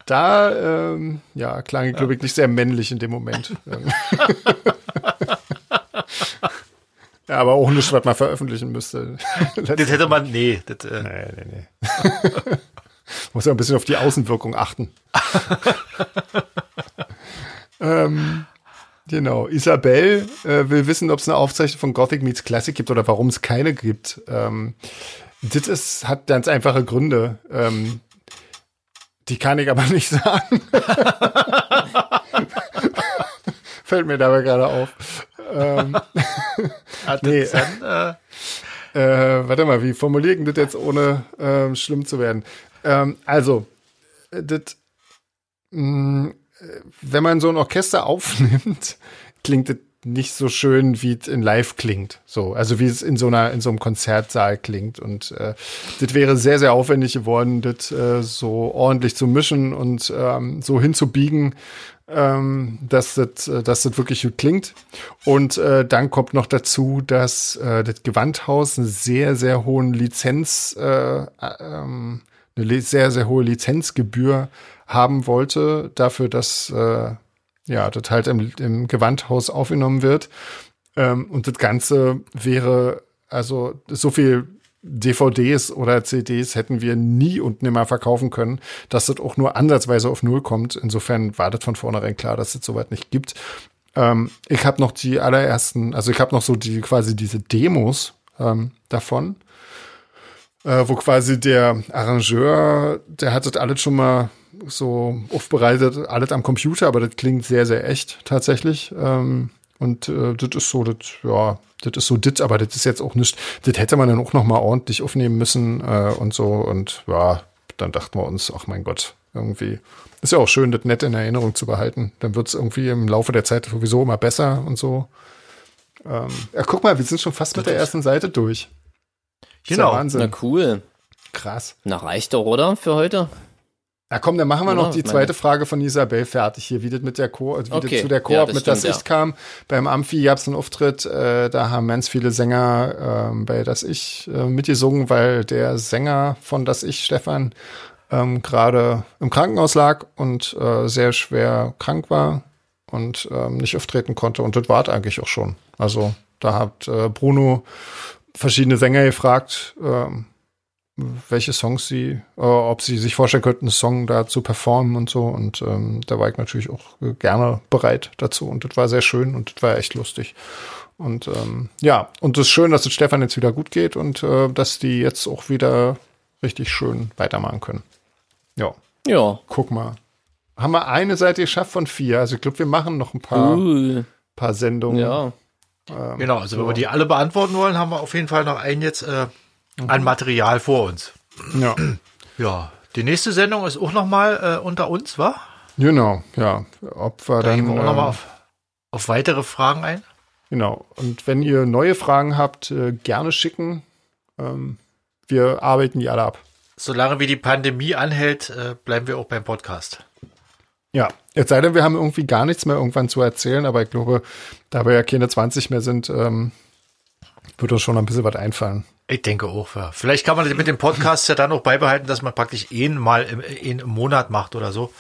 Da, ähm, ja, klang ich, glaube ich, nicht sehr männlich in dem Moment. ja, aber auch nicht, was man veröffentlichen müsste. das hätte man, nee. Das, äh. Nee, nee, nee. Muss ja ein bisschen auf die Außenwirkung achten. ähm, genau. Isabel äh, will wissen, ob es eine Aufzeichnung von Gothic Meets Classic gibt oder warum es keine gibt. Ähm, das ist, hat ganz einfache Gründe. Ähm, die kann ich aber nicht sagen. Fällt mir dabei gerade auf. Ähm, nee. Dann, äh, äh, warte mal, wie formuliere ich das jetzt, ohne äh, schlimm zu werden? Ähm, also, das, mh, mm, wenn man so ein Orchester aufnimmt, klingt das nicht so schön, wie es in Live klingt. So, also wie es in so einer in so einem Konzertsaal klingt. Und äh, das wäre sehr sehr aufwendig geworden, das äh, so ordentlich zu mischen und ähm, so hinzubiegen, ähm, dass das äh, dass das wirklich gut klingt. Und äh, dann kommt noch dazu, dass äh, das Gewandhaus eine sehr sehr hohen Lizenz äh, ähm, eine sehr sehr hohe Lizenzgebühr haben wollte dafür, dass äh, ja, das halt im, im Gewandhaus aufgenommen wird. Ähm, und das Ganze wäre, also so viel DVDs oder CDs hätten wir nie und nimmer verkaufen können, dass das auch nur ansatzweise auf Null kommt. Insofern war das von vornherein klar, dass es das soweit nicht gibt. Ähm, ich habe noch die allerersten, also ich habe noch so die quasi diese Demos ähm, davon, äh, wo quasi der Arrangeur, der hat das alles schon mal so aufbereitet, alles am Computer, aber das klingt sehr, sehr echt tatsächlich. Ähm, und äh, das ist so, das, ja, das ist so das, aber das ist jetzt auch nicht, das hätte man dann auch noch mal ordentlich aufnehmen müssen äh, und so. Und ja, dann dachten wir uns, ach mein Gott, irgendwie ist ja auch schön, das nett in Erinnerung zu behalten. Dann wird es irgendwie im Laufe der Zeit sowieso immer besser und so. Ähm, ja, guck mal, wir sind schon fast mit der ersten Seite durch. Genau. Ja Na cool. Krass. Na reicht doch, oder? Für heute? Ja, komm, dann machen wir noch die Ich zweite Frage von Isabel fertig hier, wie das mit der Co wie Okay. das zu der Ja, Koop das mit das stimmt, Ich ja. kam. Beim Amphi gab es einen Auftritt, äh, da haben ganz viele Sänger ähm, bei das Ich äh, mitgesungen, weil der Sänger von das Ich, Stefan, ähm, gerade im Krankenhaus lag und äh, sehr schwer krank war und ähm, nicht auftreten konnte. Und das war eigentlich auch schon. Also da hat äh, Bruno verschiedene Sänger gefragt, ähm, welche Songs sie, äh, ob sie sich vorstellen könnten, einen Song da zu performen und so. Und ähm, da war ich natürlich auch gerne bereit dazu. Und das war sehr schön und das war echt lustig. Und ähm, ja, und es ist schön, dass es Stefan jetzt wieder gut geht und äh, dass die jetzt auch wieder richtig schön weitermachen können. Ja, Ja. guck mal. Haben wir eine Seite geschafft von vier. Also ich glaube, wir machen noch ein paar, Uh, paar Sendungen. ja. Ähm, Genau, also wenn so. wir die alle beantworten wollen, haben wir auf jeden Fall noch einen jetzt äh, an Material vor uns. Ja, Ja, die nächste Sendung ist auch noch mal äh, unter uns, wa? genau, ja. Ob wir Da dann. gehen wir auch noch mal ähm, auf, auf weitere Fragen ein. Genau. Und wenn ihr neue Fragen habt, äh, gerne schicken. Ähm, wir arbeiten die alle ab. Solange wie die Pandemie anhält, äh, bleiben wir auch beim Podcast. Ja. Jetzt sei denn, wir haben irgendwie gar nichts mehr irgendwann zu erzählen, aber ich glaube, da wir ja keine 20 mehr sind, ähm, wird uns schon ein bisschen was einfallen. Ich denke auch. Ja. Vielleicht kann man mit dem Podcast ja dann auch beibehalten, dass man praktisch einen mal im, einen im Monat macht oder so,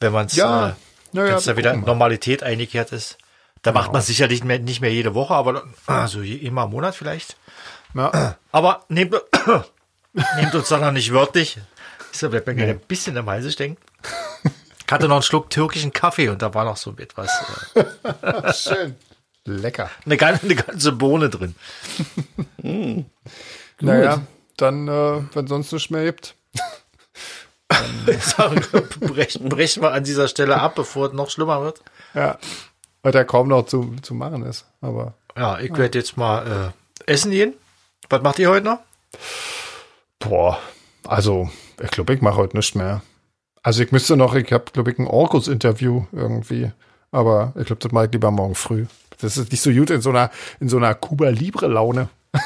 wenn man es Ja. äh, Naja, da wieder. Normalität eingekehrt ist. Da macht man sicherlich mehr, nicht mehr jede Woche, aber also immer im Monat vielleicht. Ja. Aber nehmt, nehmt uns doch noch nicht wörtlich. So bleibt mir gerade ein bisschen im Halse stecken. Ich hatte noch einen Schluck türkischen Kaffee und da war noch so etwas, äh, Schön. Lecker. eine, ganze, eine ganze Bohne drin. Naja, dann, äh, wenn sonst nichts mehr gibt. Brechen, brechen wir an dieser Stelle ab, bevor es noch schlimmer wird. Ja. Weil der kaum noch zu, zu machen ist. Aber Ja, ich werde jetzt mal äh, essen gehen. Was macht ihr heute noch? Boah, also ich glaube, ich mache heute nichts mehr. Also ich müsste noch, ich habe, glaube ich, ein Orkus-Interview irgendwie. Aber ich glaube, das mache ich lieber morgen früh. Das ist nicht so gut in so einer, in so einer Cuba Libre-Laune.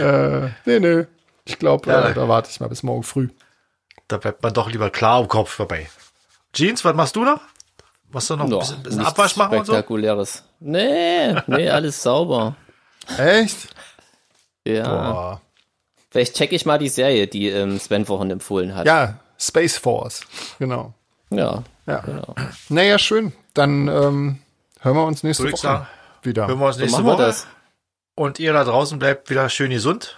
äh, nee, nee. Ich glaube, Ja. äh, da warte ich mal bis morgen früh. Da bleibt man doch lieber klar im Kopf vorbei. Jeans, was machst du noch? Machst du noch ein Ja, bisschen, bisschen Abwasch machen und so? Spektakuläres. Nee, nee, alles sauber. Echt? Ja. Boah. Vielleicht checke ich mal die Serie, die ähm, Sven vorhin empfohlen hat. Ja, Space Force. Genau. Ja. Ja. Genau. Naja, schön. Dann ähm, hören wir uns nächste Woche sagen, wieder. hören wir uns So nächste wir Woche. das. Und ihr da draußen bleibt wieder schön gesund.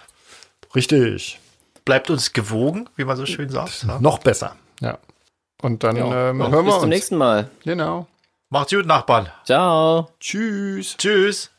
Richtig. Bleibt uns gewogen, wie man so schön sagt. Ja. Noch besser. Ja. Und dann Ja. ähm, Und hören wir bis uns. zum nächsten Mal. Genau. Macht's gut, Nachbarn. Ciao. Tschüss. Tschüss.